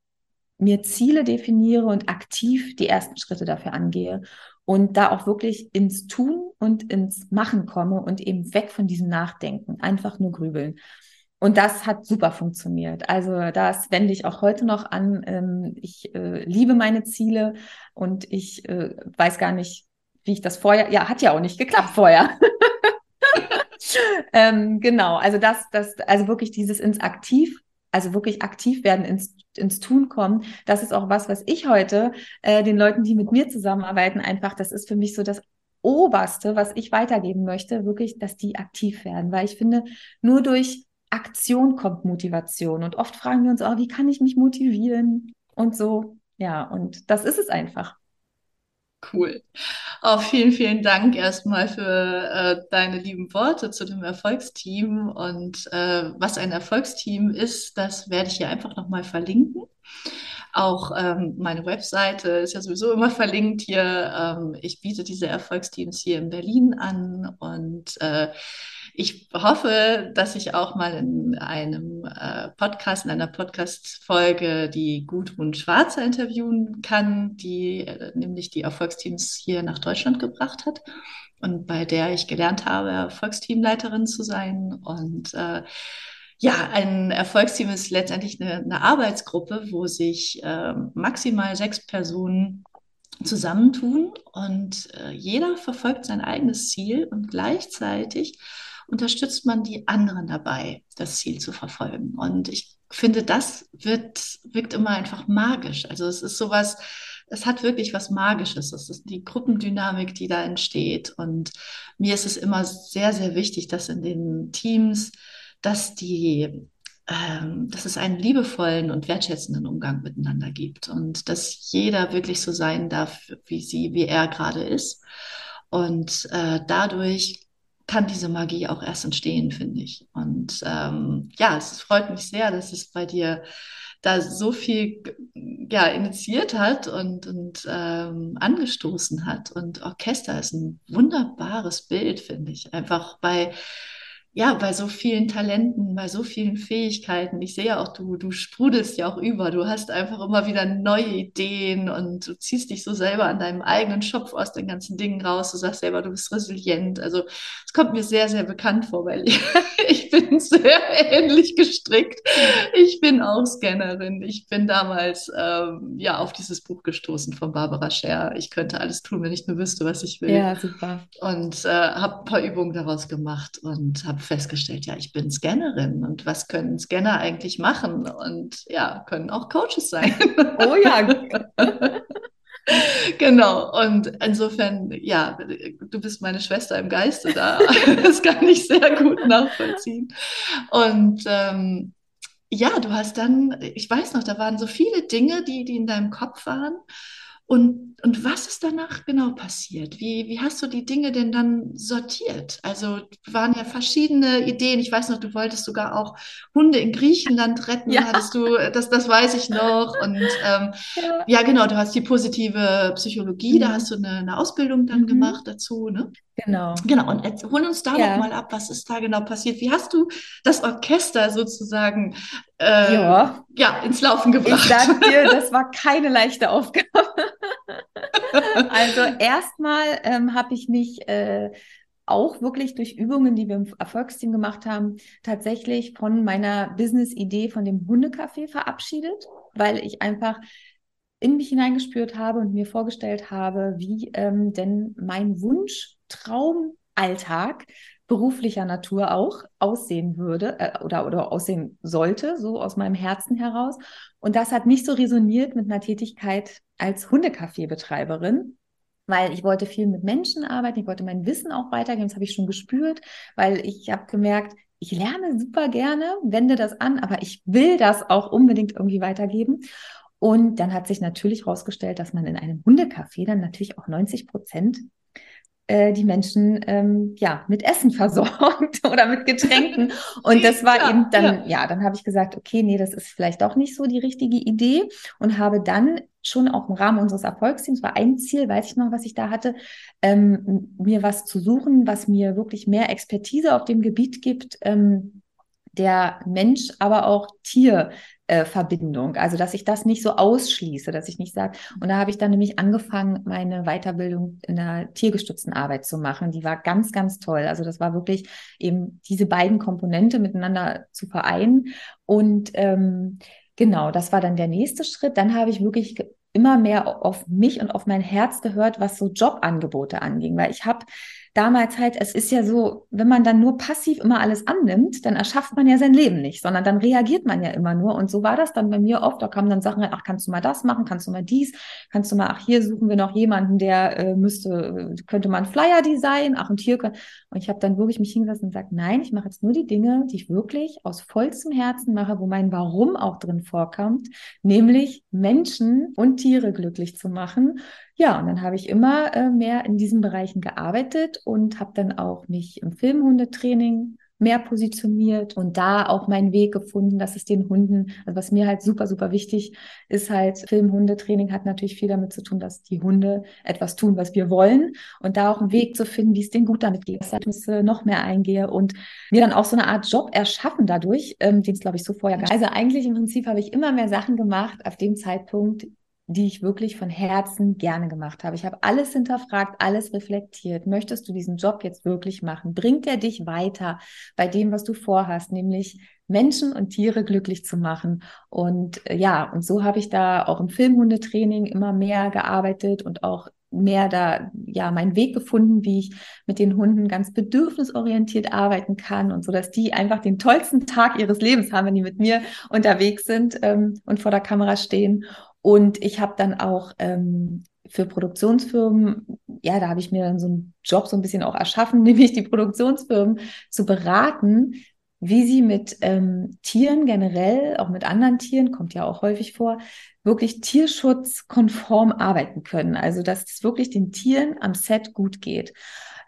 mir Ziele definiere und aktiv die ersten Schritte dafür angehe und da auch wirklich ins Tun und ins Machen komme und eben weg von diesem Nachdenken, einfach nur grübeln. Und das hat super funktioniert. Also das wende ich auch heute noch an. Ähm, ich äh, liebe meine Ziele und ich äh, weiß gar nicht, wie ich das vorher, ja, hat ja auch nicht geklappt vorher. ähm, genau, also das, das, also wirklich dieses ins Aktiv, also wirklich aktiv werden, ins, ins Tun kommen, das ist auch was, was ich heute äh, den Leuten, die mit mir zusammenarbeiten, einfach, das ist für mich so das Oberste, was ich weitergeben möchte, wirklich, dass die aktiv werden, weil ich finde, nur durch Aktion kommt Motivation und oft fragen wir uns, oh, wie kann ich mich motivieren und so, ja, und das ist es einfach. Cool. Auch vielen, vielen Dank erstmal für äh, deine lieben Worte zu dem Erfolgsteam. Und äh, was ein Erfolgsteam ist, das werde ich hier einfach nochmal verlinken. Auch ähm, meine Webseite ist ja sowieso immer verlinkt hier. Ähm, ich biete diese Erfolgsteams hier in Berlin an und äh, ich hoffe, dass ich auch mal in einem äh, Podcast, in einer Podcast-Folge die Gudrun Schwarzer interviewen kann, die äh, nämlich die Erfolgsteams hier nach Deutschland gebracht hat und bei der ich gelernt habe, Erfolgsteamleiterin zu sein. Und äh, ja, ein Erfolgsteam ist letztendlich eine, eine Arbeitsgruppe, wo sich äh, maximal sechs Personen zusammentun und äh, jeder verfolgt sein eigenes Ziel und gleichzeitig unterstützt man die anderen dabei, das Ziel zu verfolgen. Und ich finde, das wird, wirkt immer einfach magisch. Also es ist sowas, es hat wirklich was Magisches. Es ist die Gruppendynamik, die da entsteht. Und mir ist es immer sehr, sehr wichtig, dass in den Teams, dass die ähm, dass es einen liebevollen und wertschätzenden Umgang miteinander gibt und dass jeder wirklich so sein darf, wie sie, wie er gerade ist. Und äh, dadurch kann diese Magie auch erst entstehen, finde ich. Und ähm, ja, es freut mich sehr, dass es bei dir da so viel ja, initiiert hat und, und ähm, angestoßen hat. Und Orchester ist ein wunderbares Bild, finde ich. Einfach bei ja, bei so vielen Talenten, bei so vielen Fähigkeiten. Ich sehe ja auch, du, du sprudelst ja auch über. Du hast einfach immer wieder neue Ideen und du ziehst dich so selber an deinem eigenen Schopf aus den ganzen Dingen raus. Du sagst selber, du bist resilient. Also es kommt mir sehr, sehr bekannt vor, weil ich, ich bin sehr ähnlich gestrickt. Ich bin auch Scannerin. Ich bin damals ähm, ja auf dieses Buch gestoßen von Barbara Scher. Ich könnte alles tun, wenn ich nur wüsste, was ich will. Ja, super. Und äh, habe ein paar Übungen daraus gemacht und habe festgestellt, ja, ich bin Scannerin und was können Scanner eigentlich machen? Und ja, können auch Coaches sein. Oh ja. genau. Und insofern, ja, du bist meine Schwester im Geiste da. Das kann ich sehr gut nachvollziehen. Und ähm, ja, du hast dann, ich weiß noch, da waren so viele Dinge, die, die in deinem Kopf waren. Und, und was ist danach genau passiert? Wie, wie hast du die Dinge denn dann sortiert? Also waren ja verschiedene Ideen. Ich weiß noch, du wolltest sogar auch Hunde in Griechenland retten. Ja. Hattest du, das, das weiß ich noch. Und ähm, ja. ja. genau, du hast die positive Psychologie, mhm. da hast du eine, eine Ausbildung dann mhm. gemacht dazu. Ne? Genau. Genau, und jetzt, hol uns da ja. noch mal ab, was ist da genau passiert? Wie hast du das Orchester sozusagen äh, ja. ja. ins Laufen gebracht? Ich sag dir, das war keine leichte Aufgabe. also erstmal ähm, habe ich mich äh, auch wirklich durch Übungen, die wir im Erfolgsteam gemacht haben, tatsächlich von meiner Business-Idee von dem Hundecafé verabschiedet, weil ich einfach in mich hineingespürt habe und mir vorgestellt habe, wie ähm, denn mein Wunsch Traumalltag beruflicher Natur auch aussehen würde äh, oder, oder aussehen sollte, so aus meinem Herzen heraus. Und das hat nicht so resoniert mit einer Tätigkeit als Hundekaffeebetreiberin, weil ich wollte viel mit Menschen arbeiten, ich wollte mein Wissen auch weitergeben, das habe ich schon gespürt, weil ich habe gemerkt, ich lerne super gerne, wende das an, aber ich will das auch unbedingt irgendwie weitergeben. Und dann hat sich natürlich herausgestellt, dass man in einem Hundecafé dann natürlich auch 90 Prozent äh, die Menschen ähm, ja mit Essen versorgt oder mit Getränken. Und das war ja, eben dann, ja, ja dann habe ich gesagt, okay, nee, das ist vielleicht doch nicht so die richtige Idee und habe dann schon auch im Rahmen unseres Erfolgsteams war ein Ziel, weiß ich noch, was ich da hatte, ähm, mir was zu suchen, was mir wirklich mehr Expertise auf dem Gebiet gibt. Ähm, der Mensch, aber auch Tier äh. Also, dass ich das nicht so ausschließe, dass ich nicht sage, und da habe ich dann nämlich angefangen, meine Weiterbildung in der tiergestützten Arbeit zu machen. Die war ganz, ganz toll. Also, das war wirklich eben diese beiden Komponente miteinander zu vereinen. Und ähm, genau, das war dann der nächste Schritt. Dann habe ich wirklich immer mehr auf mich und auf mein Herz gehört, was so Jobangebote anging, weil ich habe damals halt, es ist ja so, wenn man dann nur passiv immer alles annimmt, dann erschafft man ja sein Leben nicht, sondern dann reagiert man ja immer nur. Und so war das dann bei mir oft. Da kamen dann Sachen, ach, kannst du mal das machen, kannst du mal dies, kannst du mal, ach, hier suchen wir noch jemanden, der äh, müsste, könnte man Flyer designen, ach, und hier können. Und ich habe dann wirklich mich hingesetzt und gesagt, nein, ich mache jetzt nur die Dinge, die ich wirklich aus vollstem Herzen mache, wo mein Warum auch drin vorkommt, nämlich Menschen und Tiere glücklich zu machen ja, und dann habe ich immer äh, mehr in diesen Bereichen gearbeitet und habe dann auch mich im Filmhundetraining mehr positioniert und da auch meinen Weg gefunden, dass es den Hunden, also was mir halt super, super wichtig ist halt, Filmhundetraining hat natürlich viel damit zu tun, dass die Hunde etwas tun, was wir wollen und da auch einen Weg zu finden, wie es denen gut damit geht, dass ich noch mehr eingehe und mir dann auch so eine Art Job erschaffen dadurch, ähm, den es glaube ich so vorher gab. Also eigentlich im Prinzip habe ich immer mehr Sachen gemacht auf dem Zeitpunkt, die ich wirklich von Herzen gerne gemacht habe. Ich habe alles hinterfragt, alles reflektiert. Möchtest du diesen Job jetzt wirklich machen? Bringt er dich weiter bei dem, was du vorhast, nämlich Menschen und Tiere glücklich zu machen? Und äh, ja, und so habe ich da auch im Filmhundetraining immer mehr gearbeitet und auch mehr da ja meinen Weg gefunden, wie ich mit den Hunden ganz bedürfnisorientiert arbeiten kann und so, dass die einfach den tollsten Tag ihres Lebens haben, wenn die mit mir unterwegs sind ähm, und vor der Kamera stehen. Und ich habe dann auch ähm, für Produktionsfirmen, ja, da habe ich mir dann so einen Job so ein bisschen auch erschaffen, nämlich die Produktionsfirmen zu beraten, wie sie mit ähm, Tieren generell, auch mit anderen Tieren, kommt ja auch häufig vor, wirklich tierschutzkonform arbeiten können. Also dass es wirklich den Tieren am Set gut geht.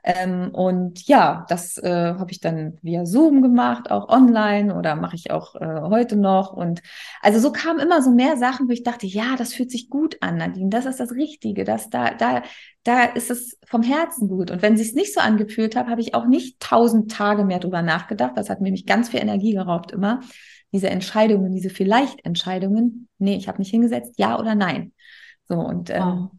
Ähm, und ja, das äh, habe ich dann via Zoom gemacht, auch online oder mache ich auch äh, heute noch. Und also so kamen immer so mehr Sachen, wo ich dachte, ja, das fühlt sich gut an, Nadine, das ist das Richtige, das da, da, da ist es vom Herzen gut. Und wenn es sich nicht so angefühlt hat, habe ich auch nicht tausend Tage mehr drüber nachgedacht. Das hat nämlich ganz viel Energie geraubt immer. Diese Entscheidungen, diese Vielleicht-Entscheidungen. Nee, ich habe mich hingesetzt, ja oder nein. So, und ähm, wow.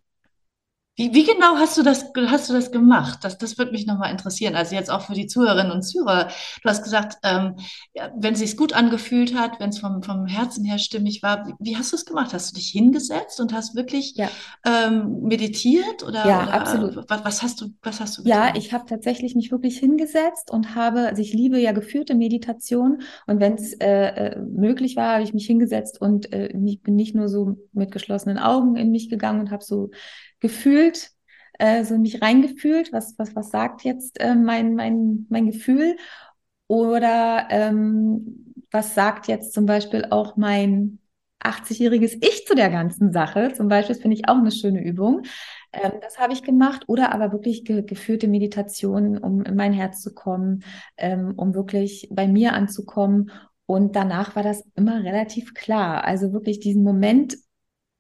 Wie, wie genau hast du das, hast du das gemacht? Das, das würde mich nochmal interessieren. Also jetzt auch für die Zuhörerinnen und Zuhörer. Du hast gesagt, ähm, ja, wenn es sich gut angefühlt hat, wenn es vom, vom Herzen her stimmig war, wie, wie hast du es gemacht? Hast du dich hingesetzt und hast wirklich ja. ähm, meditiert oder, ja, oder absolut. Was, was, hast du, was hast du getan? Ja, ich habe tatsächlich mich wirklich hingesetzt und habe, also ich liebe ja geführte Meditation und wenn es äh, äh, möglich war, habe ich mich hingesetzt und äh, ich bin nicht nur so mit geschlossenen Augen in mich gegangen und habe so gefühlt, äh, so mich reingefühlt, was, was, was sagt jetzt äh, mein, mein, mein Gefühl? Oder ähm, was sagt jetzt zum Beispiel auch mein 80-jähriges Ich zu der ganzen Sache? Zum Beispiel, das finde ich auch eine schöne Übung. Ähm, das habe ich gemacht. Oder aber wirklich ge geführte Meditationen, um in mein Herz zu kommen, ähm, um wirklich bei mir anzukommen. Und danach war das immer relativ klar. Also wirklich diesen Moment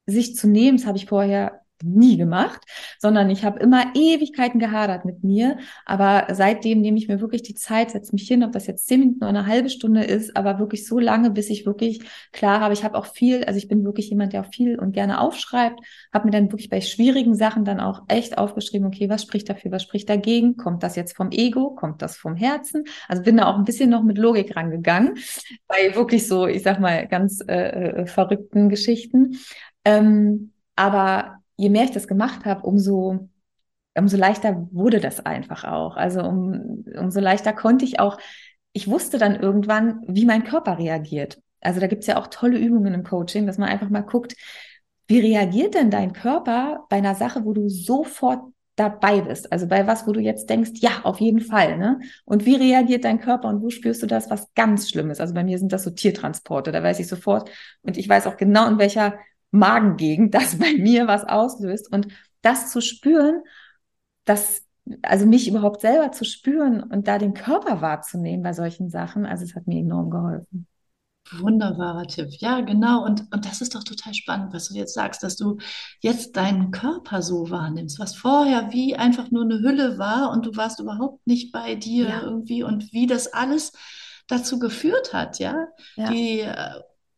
sich zu nehmen, das habe ich vorher nie gemacht, sondern ich habe immer Ewigkeiten gehadert mit mir. Aber seitdem nehme ich mir wirklich die Zeit, setze mich hin, ob das jetzt zehn Minuten oder eine halbe Stunde ist, aber wirklich so lange, bis ich wirklich klar habe. Ich habe auch viel, also ich bin wirklich jemand, der auch viel und gerne aufschreibt, habe mir dann wirklich bei schwierigen Sachen dann auch echt aufgeschrieben, okay, was spricht dafür, was spricht dagegen? Kommt das jetzt vom Ego? Kommt das vom Herzen? Also bin da auch ein bisschen noch mit Logik rangegangen, bei wirklich so, ich sag mal, ganz äh, äh verrückten Geschichten. Ähm, aber je mehr ich das gemacht habe, umso, umso leichter wurde das einfach auch. Also um, umso leichter konnte ich auch, ich wusste dann irgendwann, wie mein Körper reagiert. Also da gibt es ja auch tolle Übungen im Coaching, dass man einfach mal guckt, wie reagiert denn dein Körper bei einer Sache, wo du sofort dabei bist. Also bei was, wo du jetzt denkst, ja, auf jeden Fall. Ne? Und wie reagiert dein Körper und wo spürst du das, was ganz Schlimmes? Also bei mir sind das so Tiertransporte, da weiß ich sofort. Und ich weiß auch genau, in welcher Magengegend das bei mir was auslöst. Und das zu spüren, das, also mich überhaupt selber zu spüren und da den Körper wahrzunehmen bei solchen Sachen, also es hat mir enorm geholfen. Wunderbarer Tipp. Ja, genau. Und, und das ist doch total spannend, was du jetzt sagst, dass du jetzt deinen Körper so wahrnimmst, was vorher wie einfach nur eine Hülle war und du warst überhaupt nicht bei dir ja. irgendwie und wie das alles dazu geführt hat, ja. ja. Die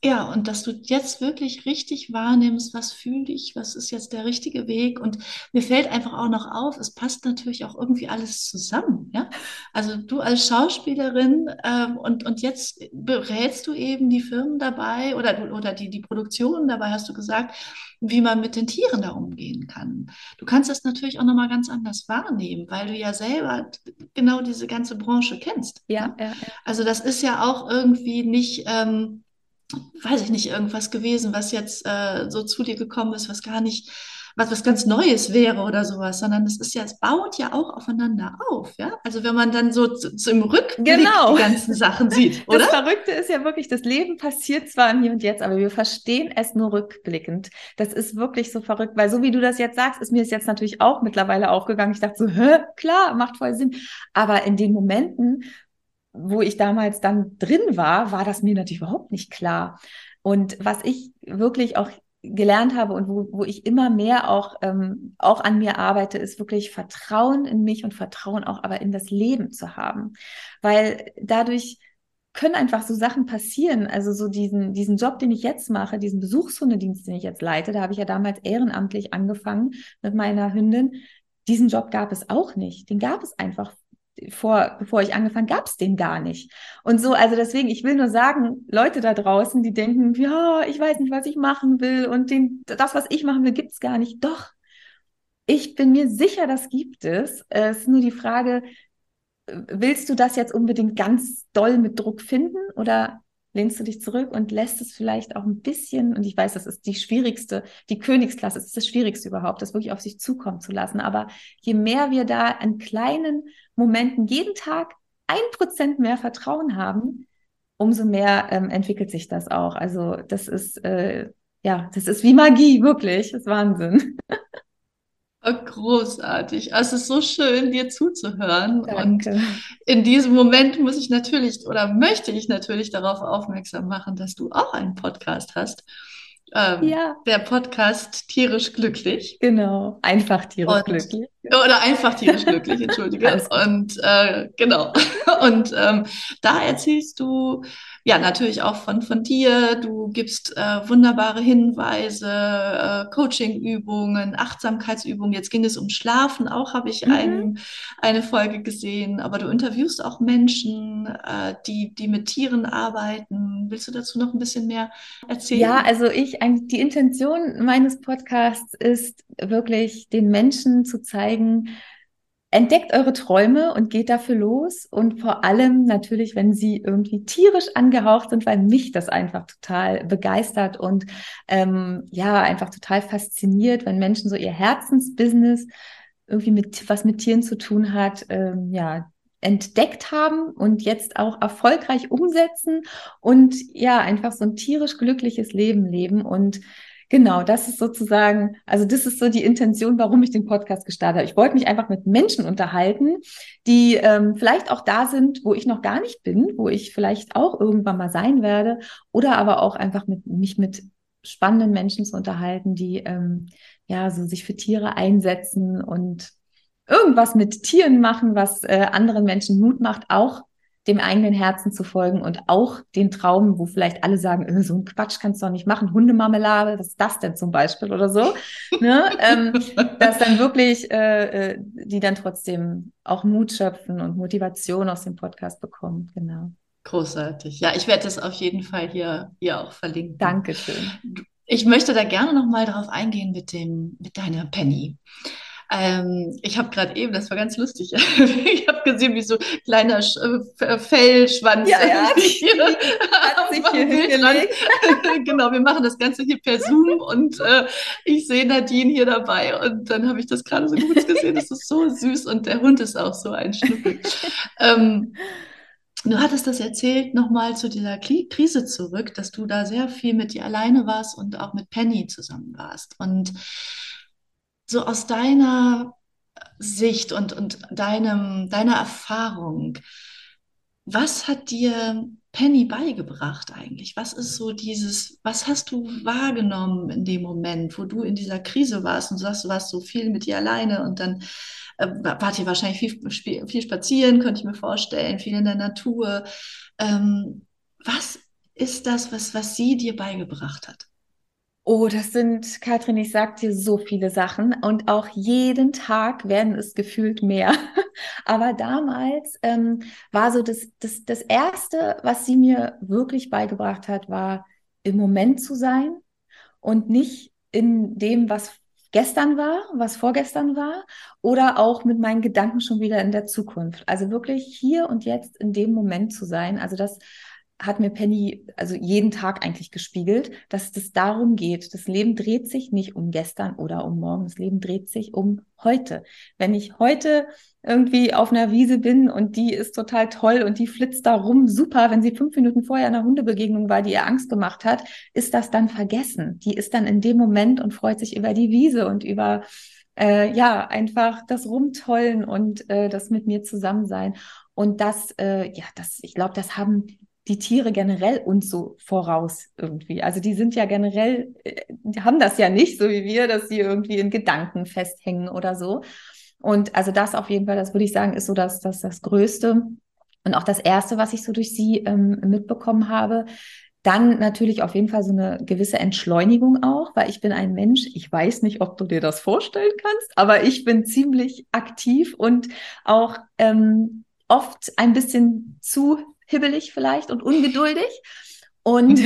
ja, und dass du jetzt wirklich richtig wahrnimmst, was fühle ich, was ist jetzt der richtige Weg. Und mir fällt einfach auch noch auf, es passt natürlich auch irgendwie alles zusammen. Ja? Also du als Schauspielerin ähm, und, und jetzt berätst du eben die Firmen dabei oder, oder die, die Produktionen dabei, hast du gesagt, wie man mit den Tieren da umgehen kann. Du kannst das natürlich auch nochmal ganz anders wahrnehmen, weil du ja selber genau diese ganze Branche kennst. Ja, ja, ja. Also das ist ja auch irgendwie nicht. Ähm, weiß ich nicht, irgendwas gewesen, was jetzt äh, so zu dir gekommen ist, was gar nicht, was, was ganz Neues wäre oder sowas, sondern es ist ja, es baut ja auch aufeinander auf, ja. Also wenn man dann so im Rückblick genau. die ganzen Sachen sieht, oder? Das Verrückte ist ja wirklich, das Leben passiert zwar im Hier und Jetzt, aber wir verstehen es nur rückblickend. Das ist wirklich so verrückt, weil so wie du das jetzt sagst, ist mir es jetzt natürlich auch mittlerweile aufgegangen. Ich dachte so, hä, klar, macht voll Sinn. Aber in den Momenten, wo ich damals dann drin war, war das mir natürlich überhaupt nicht klar. Und was ich wirklich auch gelernt habe und wo, wo ich immer mehr auch, ähm, auch an mir arbeite, ist wirklich Vertrauen in mich und Vertrauen auch aber in das Leben zu haben. Weil dadurch können einfach so Sachen passieren. Also so diesen, diesen Job, den ich jetzt mache, diesen Besuchshundedienst, den ich jetzt leite, da habe ich ja damals ehrenamtlich angefangen mit meiner Hündin. Diesen Job gab es auch nicht. Den gab es einfach vor, bevor ich angefangen, gab es den gar nicht. Und so, also deswegen, ich will nur sagen, Leute da draußen, die denken, ja, ich weiß nicht, was ich machen will und den, das, was ich machen will, gibt es gar nicht. Doch, ich bin mir sicher, das gibt es. Es ist nur die Frage, willst du das jetzt unbedingt ganz doll mit Druck finden oder lehnst du dich zurück und lässt es vielleicht auch ein bisschen, und ich weiß, das ist die schwierigste, die Königsklasse, das ist das Schwierigste überhaupt, das wirklich auf sich zukommen zu lassen. Aber je mehr wir da an kleinen Momenten jeden Tag ein Prozent mehr Vertrauen haben, umso mehr ähm, entwickelt sich das auch. Also das ist, äh, ja, das ist wie Magie, wirklich, das ist Wahnsinn. Oh, großartig. Also es ist so schön, dir zuzuhören. Danke. Und in diesem Moment muss ich natürlich oder möchte ich natürlich darauf aufmerksam machen, dass du auch einen Podcast hast. Ähm, ja. Der Podcast Tierisch Glücklich. Genau, einfach tierisch und, glücklich. Oder einfach tierisch glücklich, entschuldige. und äh, genau. Und ähm, da erzählst du ja natürlich auch von, von dir. Du gibst äh, wunderbare Hinweise, äh, Coachingübungen, Achtsamkeitsübungen. Jetzt ging es um Schlafen, auch habe ich mhm. ein, eine Folge gesehen. Aber du interviewst auch Menschen, äh, die, die mit Tieren arbeiten. Willst du dazu noch ein bisschen mehr erzählen? Ja, also ich, die Intention meines Podcasts ist wirklich den Menschen zu zeigen, Entdeckt eure Träume und geht dafür los. Und vor allem natürlich, wenn sie irgendwie tierisch angehaucht sind, weil mich das einfach total begeistert und ähm, ja, einfach total fasziniert, wenn Menschen so ihr Herzensbusiness irgendwie mit was mit Tieren zu tun hat, ähm, ja, entdeckt haben und jetzt auch erfolgreich umsetzen und ja, einfach so ein tierisch glückliches Leben leben und Genau, das ist sozusagen, also das ist so die Intention, warum ich den Podcast gestartet habe. Ich wollte mich einfach mit Menschen unterhalten, die ähm, vielleicht auch da sind, wo ich noch gar nicht bin, wo ich vielleicht auch irgendwann mal sein werde, oder aber auch einfach mit mich mit spannenden Menschen zu unterhalten, die ähm, ja so sich für Tiere einsetzen und irgendwas mit Tieren machen, was äh, anderen Menschen Mut macht, auch dem eigenen Herzen zu folgen und auch den Traum, wo vielleicht alle sagen, äh, so ein Quatsch kannst du doch nicht machen, Hundemarmelade, was ist das denn zum Beispiel oder so, ne? ähm, dass dann wirklich äh, äh, die dann trotzdem auch Mut schöpfen und Motivation aus dem Podcast bekommen, genau. Großartig. Ja, ich werde das auf jeden Fall hier, hier auch verlinken. Dankeschön. Ich möchte da gerne noch mal drauf eingehen mit dem, mit deiner Penny. Ähm, ich habe gerade eben, das war ganz lustig, ich habe gesehen, wie so kleiner Sch äh, Fellschwanz ja, ja, hier hat sich hier hingelegt. genau, wir machen das Ganze hier per Zoom und äh, ich sehe Nadine hier dabei und dann habe ich das gerade so gut gesehen. Das ist so süß und der Hund ist auch so ein Schnuppel. ähm, Du hattest das erzählt, nochmal zu dieser Krise zurück, dass du da sehr viel mit dir alleine warst und auch mit Penny zusammen warst. Und so aus deiner Sicht und, und deinem, deiner Erfahrung, was hat dir Penny beigebracht eigentlich? Was ist so dieses, was hast du wahrgenommen in dem Moment, wo du in dieser Krise warst und sagst, du warst so viel mit dir alleine und dann äh, wart ihr wahrscheinlich viel, viel spazieren, könnte ich mir vorstellen, viel in der Natur. Ähm, was ist das, was, was sie dir beigebracht hat? Oh, das sind, Katrin, ich sag dir so viele Sachen und auch jeden Tag werden es gefühlt mehr. Aber damals ähm, war so das, das, das Erste, was sie mir wirklich beigebracht hat, war im Moment zu sein und nicht in dem, was gestern war, was vorgestern war oder auch mit meinen Gedanken schon wieder in der Zukunft. Also wirklich hier und jetzt in dem Moment zu sein. Also das hat mir Penny also jeden Tag eigentlich gespiegelt, dass es darum geht. Das Leben dreht sich nicht um gestern oder um morgen. Das Leben dreht sich um heute. Wenn ich heute irgendwie auf einer Wiese bin und die ist total toll und die flitzt da rum, super. Wenn sie fünf Minuten vorher in einer Hundebegegnung war, die ihr Angst gemacht hat, ist das dann vergessen. Die ist dann in dem Moment und freut sich über die Wiese und über äh, ja einfach das Rumtollen und äh, das mit mir zusammen sein. Und das, äh, ja, das, ich glaube, das haben die Tiere generell uns so voraus irgendwie. Also die sind ja generell, äh, die haben das ja nicht, so wie wir, dass sie irgendwie in Gedanken festhängen oder so. Und also das auf jeden Fall, das würde ich sagen, ist so das, das, das Größte und auch das Erste, was ich so durch sie ähm, mitbekommen habe. Dann natürlich auf jeden Fall so eine gewisse Entschleunigung auch, weil ich bin ein Mensch, ich weiß nicht, ob du dir das vorstellen kannst, aber ich bin ziemlich aktiv und auch ähm, oft ein bisschen zu hibbelig vielleicht und ungeduldig. Und,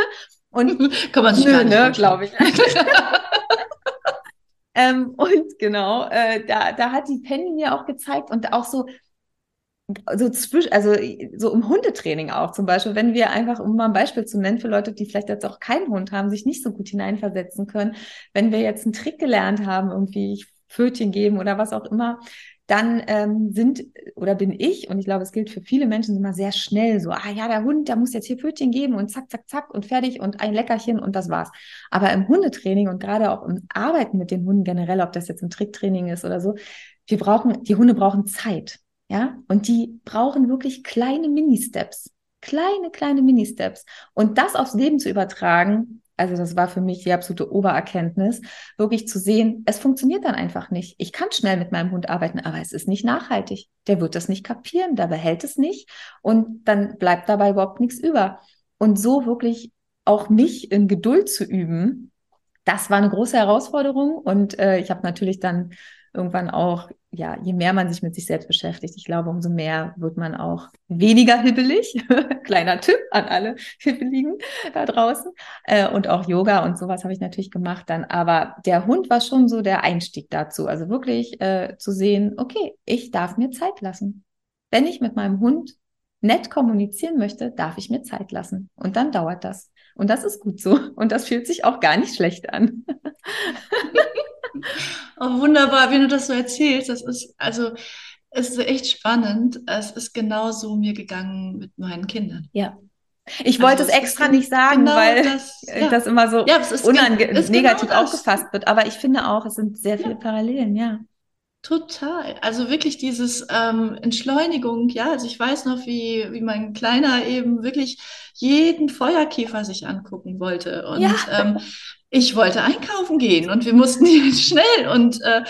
und kann man sich nö, gar nicht ne, glaube ich. ähm, und genau, äh, da, da hat die Penny mir auch gezeigt und auch so, so zwischen, also so im Hundetraining auch zum Beispiel, wenn wir einfach, um mal ein Beispiel zu nennen für Leute, die vielleicht jetzt auch keinen Hund haben, sich nicht so gut hineinversetzen können, wenn wir jetzt einen Trick gelernt haben, irgendwie Pfötchen geben oder was auch immer, dann ähm, sind oder bin ich, und ich glaube, es gilt für viele Menschen, immer sehr schnell so, ah ja, der Hund, der muss jetzt hier Pfötchen geben und zack, zack, zack und fertig und ein Leckerchen und das war's. Aber im Hundetraining und gerade auch im Arbeiten mit den Hunden generell, ob das jetzt ein Tricktraining ist oder so, wir brauchen, die Hunde brauchen Zeit, ja, und die brauchen wirklich kleine Mini-Steps. Kleine, kleine Mini-Steps. Und das aufs Leben zu übertragen, also das war für mich die absolute Obererkenntnis, wirklich zu sehen, es funktioniert dann einfach nicht. Ich kann schnell mit meinem Hund arbeiten, aber es ist nicht nachhaltig. Der wird das nicht kapieren, der behält es nicht und dann bleibt dabei überhaupt nichts über. Und so wirklich auch mich in Geduld zu üben, das war eine große Herausforderung und äh, ich habe natürlich dann irgendwann auch, ja, je mehr man sich mit sich selbst beschäftigt, ich glaube, umso mehr wird man auch weniger hibbelig. Kleiner Tipp an alle Hibbeligen da draußen. Äh, und auch Yoga und sowas habe ich natürlich gemacht dann. Aber der Hund war schon so der Einstieg dazu. Also wirklich äh, zu sehen, okay, ich darf mir Zeit lassen. Wenn ich mit meinem Hund nett kommunizieren möchte, darf ich mir Zeit lassen. Und dann dauert das. Und das ist gut so. Und das fühlt sich auch gar nicht schlecht an. Oh, wunderbar, wie du das so erzählst. Das ist also es ist echt spannend. Es ist genauso mir gegangen mit meinen Kindern. Ja. Ich wollte also, es extra nicht sagen, genau weil das, ja. das, immer so ja, negativ genau aufgefasst wird. Aber ich finde auch, es sind sehr viele ja. Parallelen, ja. Total. Also wirklich dieses ähm, Entschleunigung, ja. Also ich weiß noch, wie, wie mein Kleiner eben wirklich jeden Feuerkäfer sich angucken wollte. Und ja. ähm, ich wollte einkaufen gehen und wir mussten schnell und äh,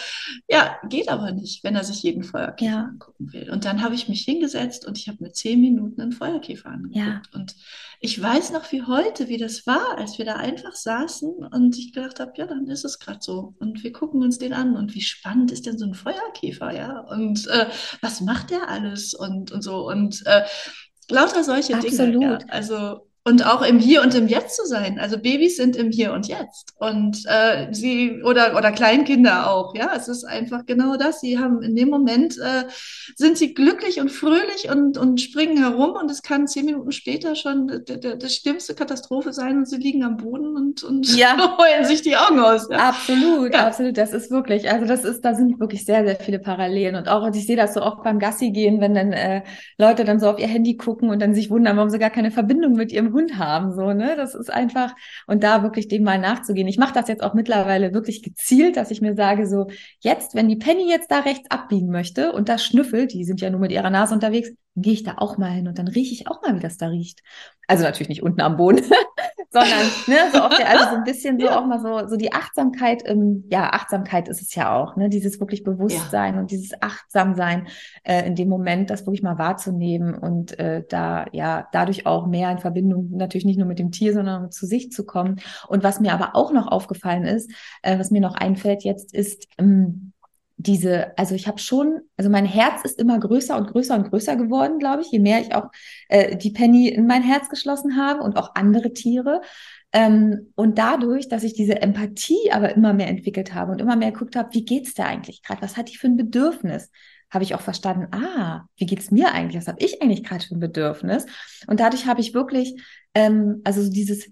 ja, geht aber nicht, wenn er sich jeden Feuerkäfer ja. angucken will. Und dann habe ich mich hingesetzt und ich habe mir zehn Minuten einen Feuerkäfer angeguckt. Ja. Und ich weiß noch wie heute, wie das war, als wir da einfach saßen und ich gedacht habe, ja, dann ist es gerade so. Und wir gucken uns den an und wie spannend ist denn so ein Feuerkäfer, ja? Und äh, was macht der alles und, und so und äh, lauter solche Absolut. Dinge. Ja? Also und auch im Hier und im Jetzt zu sein. Also Babys sind im Hier und Jetzt und äh, sie oder oder Kleinkinder auch. Ja, es ist einfach genau das. Sie haben in dem Moment äh, sind sie glücklich und fröhlich und und springen herum und es kann zehn Minuten später schon die schlimmste Katastrophe sein und sie liegen am Boden und und ja. heulen sich die Augen aus. Ja? Absolut, ja. absolut. Das ist wirklich. Also das ist, da sind wirklich sehr sehr viele Parallelen und auch und ich sehe das so oft beim Gassi gehen, wenn dann äh, Leute dann so auf ihr Handy gucken und dann sich wundern, warum sie gar keine Verbindung mit ihrem Hund haben, so, ne? Das ist einfach, und da wirklich dem mal nachzugehen. Ich mache das jetzt auch mittlerweile wirklich gezielt, dass ich mir sage, so, jetzt, wenn die Penny jetzt da rechts abbiegen möchte und da schnüffelt, die sind ja nur mit ihrer Nase unterwegs, gehe ich da auch mal hin und dann rieche ich auch mal, wie das da riecht. Also natürlich nicht unten am Boden, sondern ne, so auf der, also so ein bisschen so ja. auch mal so, so die Achtsamkeit, ähm, ja, Achtsamkeit ist es ja auch, ne, dieses wirklich Bewusstsein ja. und dieses Achtsamsein äh, in dem Moment, das wirklich mal wahrzunehmen und äh, da ja dadurch auch mehr in Verbindung natürlich nicht nur mit dem Tier, sondern zu sich zu kommen. Und was mir aber auch noch aufgefallen ist, äh, was mir noch einfällt jetzt, ist ähm, diese, also ich habe schon, also mein Herz ist immer größer und größer und größer geworden, glaube ich, je mehr ich auch äh, die Penny in mein Herz geschlossen habe und auch andere Tiere. Ähm, und dadurch, dass ich diese Empathie aber immer mehr entwickelt habe und immer mehr geguckt habe, wie geht's der eigentlich gerade? Was hat die für ein Bedürfnis? Habe ich auch verstanden, ah, wie geht's mir eigentlich? Was habe ich eigentlich gerade für ein Bedürfnis? Und dadurch habe ich wirklich, ähm, also dieses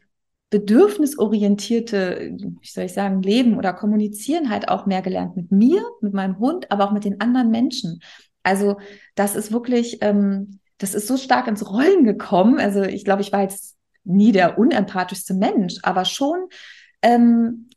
bedürfnisorientierte, wie soll ich sagen, Leben oder Kommunizieren halt auch mehr gelernt mit mir, mit meinem Hund, aber auch mit den anderen Menschen. Also das ist wirklich, ähm, das ist so stark ins Rollen gekommen. Also ich glaube, ich war jetzt nie der unempathischste Mensch, aber schon ähm,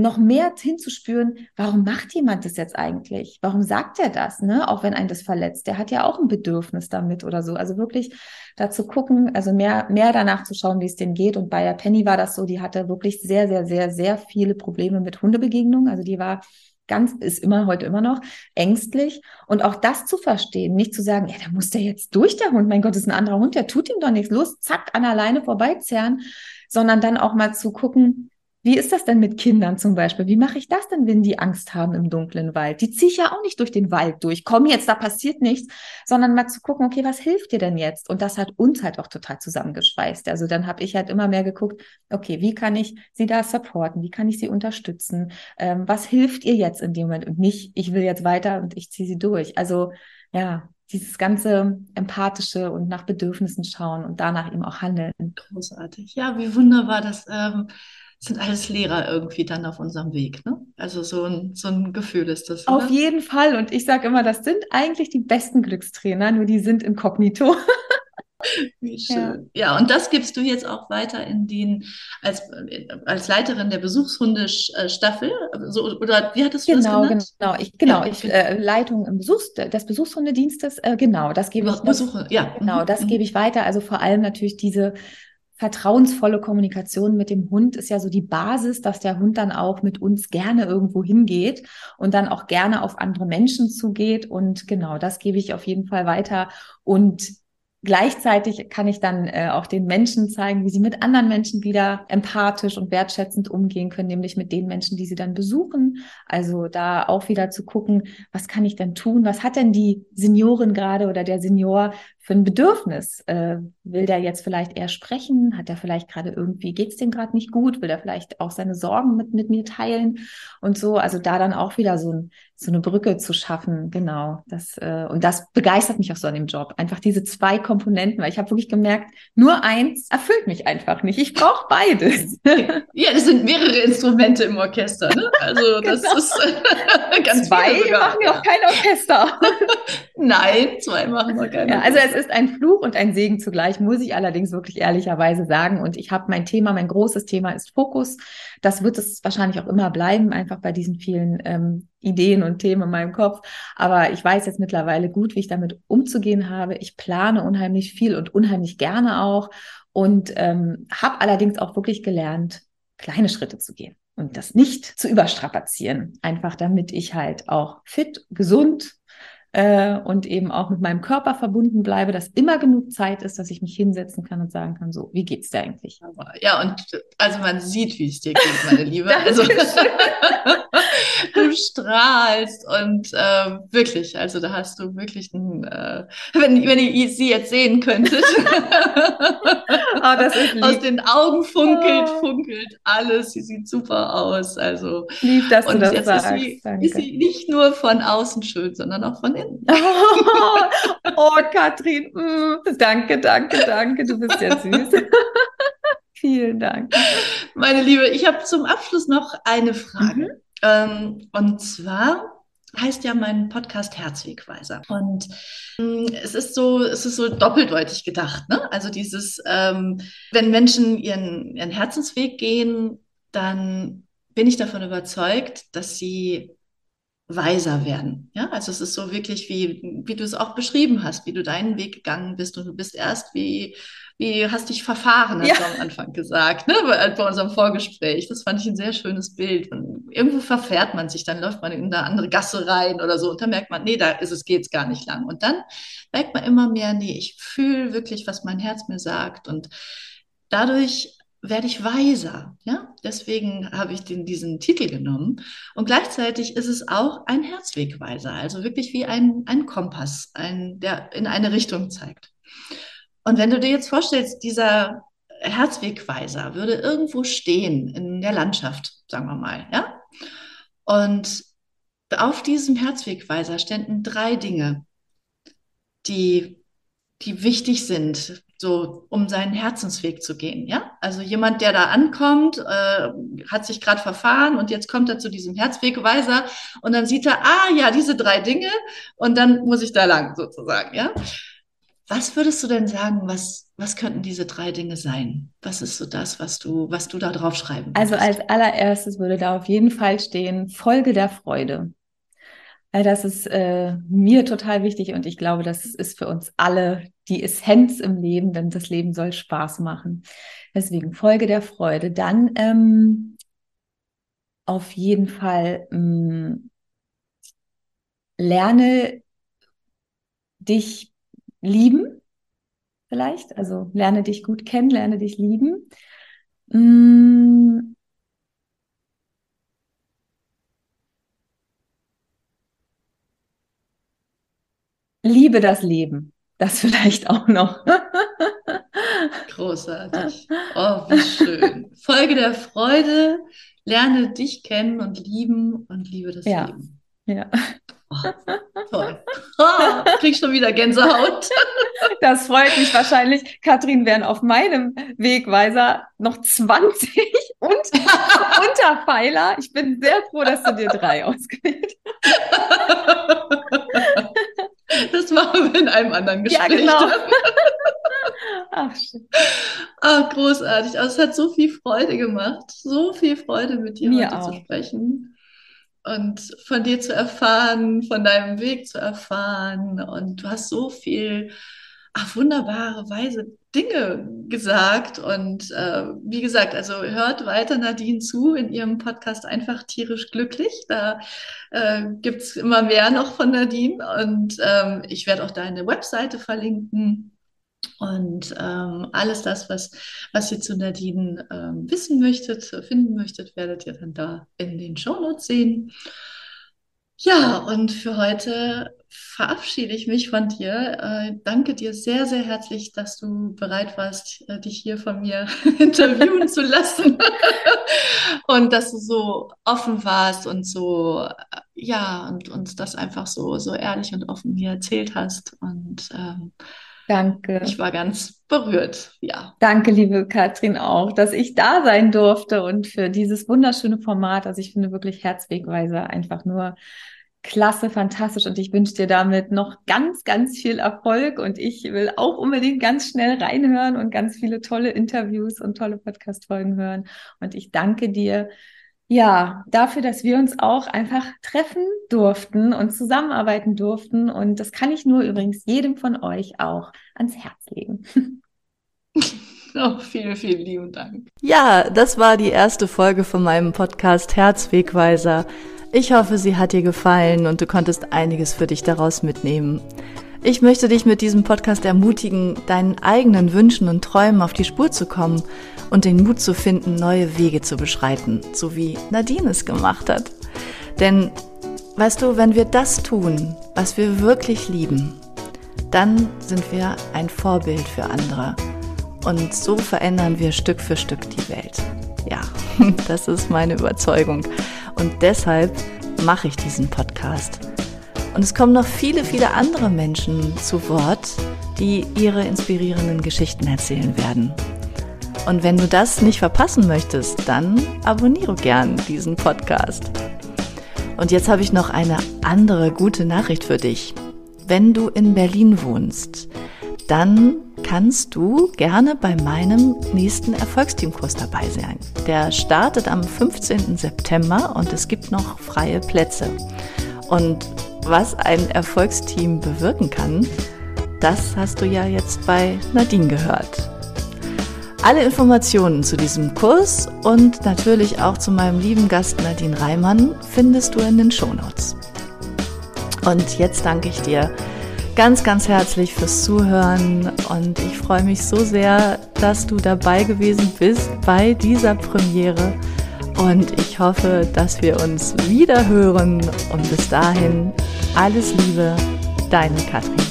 noch mehr hinzuspüren, warum macht jemand das jetzt eigentlich? Warum sagt er das, ne? Auch wenn einen das verletzt. Der hat ja auch ein Bedürfnis damit oder so. Also wirklich da zu gucken, also mehr, mehr danach zu schauen, wie es denen geht. Und bei der Penny war das so, die hatte wirklich sehr, sehr, sehr, sehr viele Probleme mit Hundebegegnungen. Also die war ganz, ist immer heute immer noch ängstlich. Und auch das zu verstehen, nicht zu sagen, ja, da muss der jetzt durch, der Hund, mein Gott, ist ein anderer Hund, der tut ihm doch nichts, los, zack, an alleine vorbeizerren, sondern dann auch mal zu gucken, wie ist das denn mit Kindern zum Beispiel? Wie mache ich das denn, wenn die Angst haben im dunklen Wald? Die ziehe ich ja auch nicht durch den Wald durch. Komm jetzt, da passiert nichts, sondern mal zu gucken, okay, was hilft dir denn jetzt? Und das hat uns halt auch total zusammengeschweißt. Also dann habe ich halt immer mehr geguckt, okay, wie kann ich sie da supporten? Wie kann ich sie unterstützen? Ähm, was hilft ihr jetzt in dem Moment? Und nicht, ich will jetzt weiter und ich ziehe sie durch. Also ja, dieses ganze empathische und nach Bedürfnissen schauen und danach eben auch handeln. Großartig. Ja, wie wunderbar das. Ähm sind alles Lehrer irgendwie dann auf unserem Weg. Ne? Also so ein, so ein Gefühl ist das. Auf oder? jeden Fall. Und ich sage immer, das sind eigentlich die besten Glückstrainer, nur die sind inkognito. Wie schön. Ja. ja. und das gibst du jetzt auch weiter in den, als, als Leiterin der Besuchshundestaffel, so, oder wie hattest du genau, das genannt? Genau, ich, genau, ja, ich, äh, Leitung im Besuchs, des Besuchshundedienstes, äh, genau, das gebe ich. Besuche, ja. Genau, das mhm. gebe ich weiter. Also vor allem natürlich diese vertrauensvolle Kommunikation mit dem Hund ist ja so die Basis, dass der Hund dann auch mit uns gerne irgendwo hingeht und dann auch gerne auf andere Menschen zugeht. Und genau, das gebe ich auf jeden Fall weiter. Und Gleichzeitig kann ich dann äh, auch den Menschen zeigen, wie sie mit anderen Menschen wieder empathisch und wertschätzend umgehen können, nämlich mit den Menschen, die sie dann besuchen. Also da auch wieder zu gucken, was kann ich denn tun? Was hat denn die Seniorin gerade oder der Senior für ein Bedürfnis? Äh, will der jetzt vielleicht eher sprechen? Hat er vielleicht gerade irgendwie, geht es dem gerade nicht gut? Will er vielleicht auch seine Sorgen mit, mit mir teilen? Und so, also da dann auch wieder so, ein, so eine Brücke zu schaffen, genau. Das, äh, und das begeistert mich auch so an dem Job. Einfach diese zwei Komponenten, weil ich habe wirklich gemerkt, nur eins erfüllt mich einfach nicht. Ich brauche beides. ja, das sind mehrere Instrumente im Orchester. Ne? Also das genau. ist ganz Zwei machen ja auch kein Orchester. Nein, zwei machen wir kein ja, Also es ist ein Fluch und ein Segen zugleich, muss ich allerdings wirklich ehrlicherweise sagen. Und ich habe mein Thema, mein großes Thema ist Fokus. Das wird es wahrscheinlich auch immer bleiben, einfach bei diesen vielen ähm, Ideen und Themen in meinem Kopf. Aber ich weiß jetzt mittlerweile gut, wie ich damit umzugehen habe. Ich plane unheimlich viel und unheimlich gerne auch und ähm, habe allerdings auch wirklich gelernt, kleine Schritte zu gehen und das nicht zu überstrapazieren. Einfach damit ich halt auch fit, gesund, äh, und eben auch mit meinem Körper verbunden bleibe, dass immer genug Zeit ist, dass ich mich hinsetzen kann und sagen kann, so, wie geht's dir eigentlich? Ja, und also man sieht, wie es dir geht, meine Liebe. also du strahlst und äh, wirklich, also da hast du wirklich ein, äh, wenn, wenn ihr sie jetzt sehen könntet, oh, aus den Augen funkelt, oh. funkelt alles, sie sieht super aus, also lieb, dass du das jetzt sagst. Ist sie, ist sie nicht nur von außen schön, sondern auch von innen. Oh, oh Katrin, mm, danke, danke, danke, du bist ja süß. Vielen Dank. Meine Liebe, ich habe zum Abschluss noch eine Frage. Mhm. Ähm, und zwar heißt ja mein Podcast Herzwegweiser. Und ähm, es ist so, es ist so doppeldeutig gedacht. Ne? Also dieses, ähm, wenn Menschen ihren, ihren Herzensweg gehen, dann bin ich davon überzeugt, dass sie weiser werden. Ja, also es ist so wirklich wie, wie du es auch beschrieben hast, wie du deinen Weg gegangen bist und du bist erst wie wie hast dich verfahren, hast ja. du am Anfang gesagt, ne? bei, bei unserem Vorgespräch. Das fand ich ein sehr schönes Bild. Und irgendwo verfährt man sich, dann läuft man in eine andere Gasse rein oder so und dann merkt man, nee, da ist es, geht's gar nicht lang. Und dann merkt man immer mehr, nee, ich fühle wirklich, was mein Herz mir sagt und dadurch werde ich weiser. Ja, deswegen habe ich den, diesen Titel genommen. Und gleichzeitig ist es auch ein Herzwegweiser, also wirklich wie ein, ein Kompass, ein, der in eine Richtung zeigt. Und wenn du dir jetzt vorstellst, dieser Herzwegweiser würde irgendwo stehen in der Landschaft, sagen wir mal, ja? Und auf diesem Herzwegweiser ständen drei Dinge, die, die wichtig sind, so um seinen Herzensweg zu gehen, ja? Also jemand, der da ankommt, äh, hat sich gerade verfahren und jetzt kommt er zu diesem Herzwegweiser und dann sieht er, ah ja, diese drei Dinge und dann muss ich da lang sozusagen, ja? Was würdest du denn sagen, was, was könnten diese drei Dinge sein? Was ist so das, was du, was du da drauf schreiben Also als allererstes würde da auf jeden Fall stehen, Folge der Freude. Das ist äh, mir total wichtig und ich glaube, das ist für uns alle die Essenz im Leben, denn das Leben soll Spaß machen. Deswegen Folge der Freude. Dann ähm, auf jeden Fall ähm, lerne dich lieben, vielleicht. Also lerne dich gut kennen, lerne dich lieben. Mm. Liebe das Leben. Das vielleicht auch noch. Großartig. Oh, wie schön. Folge der Freude, lerne dich kennen und lieben und liebe das ja. Leben. Ja. Oh, toll. Oh, krieg schon wieder Gänsehaut. Das freut mich wahrscheinlich. Kathrin wären auf meinem Wegweiser noch 20 und Unterpfeiler. Ich bin sehr froh, dass du dir drei ausgewählt hast. Das machen wir in einem anderen Gespräch. Ja, genau. Ach, schön. Ach, großartig. Also, es hat so viel Freude gemacht. So viel Freude, mit dir Mir heute auch. zu sprechen und von dir zu erfahren, von deinem Weg zu erfahren. Und du hast so viel ach, wunderbare, weise Dinge gesagt. Und äh, wie gesagt, also hört weiter Nadine zu in ihrem Podcast Einfach tierisch glücklich. Da äh, gibt es immer mehr noch von Nadine. Und ähm, ich werde auch deine Webseite verlinken. Und ähm, alles das, was, was ihr zu Nadine ähm, wissen möchtet, finden möchtet, werdet ihr dann da in den Shownotes sehen. Ja, und für heute verabschiede ich mich von dir. Äh, danke dir sehr, sehr herzlich, dass du bereit warst, äh, dich hier von mir interviewen zu lassen. und dass du so offen warst und so, äh, ja, und uns das einfach so, so ehrlich und offen mir erzählt hast. Und ähm, Danke. Ich war ganz berührt, ja. Danke, liebe Katrin, auch, dass ich da sein durfte und für dieses wunderschöne Format. Also ich finde wirklich Herzwegweiser einfach nur klasse, fantastisch und ich wünsche dir damit noch ganz, ganz viel Erfolg und ich will auch unbedingt ganz schnell reinhören und ganz viele tolle Interviews und tolle Podcast-Folgen hören. Und ich danke dir ja, dafür, dass wir uns auch einfach treffen durften und zusammenarbeiten durften. Und das kann ich nur übrigens jedem von euch auch ans Herz legen. Oh, vielen, vielen lieben Dank. Ja, das war die erste Folge von meinem Podcast Herzwegweiser. Ich hoffe, sie hat dir gefallen und du konntest einiges für dich daraus mitnehmen. Ich möchte dich mit diesem Podcast ermutigen, deinen eigenen Wünschen und Träumen auf die Spur zu kommen und den Mut zu finden, neue Wege zu beschreiten, so wie Nadine es gemacht hat. Denn, weißt du, wenn wir das tun, was wir wirklich lieben, dann sind wir ein Vorbild für andere. Und so verändern wir Stück für Stück die Welt. Ja, das ist meine Überzeugung. Und deshalb mache ich diesen Podcast. Und es kommen noch viele, viele andere Menschen zu Wort, die ihre inspirierenden Geschichten erzählen werden. Und wenn du das nicht verpassen möchtest, dann abonniere gern diesen Podcast. Und jetzt habe ich noch eine andere gute Nachricht für dich. Wenn du in Berlin wohnst, dann kannst du gerne bei meinem nächsten Erfolgsteamkurs dabei sein. Der startet am 15. September und es gibt noch freie Plätze. Und was ein Erfolgsteam bewirken kann, das hast du ja jetzt bei Nadine gehört. Alle Informationen zu diesem Kurs und natürlich auch zu meinem lieben Gast Nadine Reimann findest du in den Shownotes. Und jetzt danke ich dir ganz, ganz herzlich fürs Zuhören und ich freue mich so sehr, dass du dabei gewesen bist bei dieser Premiere und ich hoffe, dass wir uns wieder hören und bis dahin alles Liebe, deine Katrin.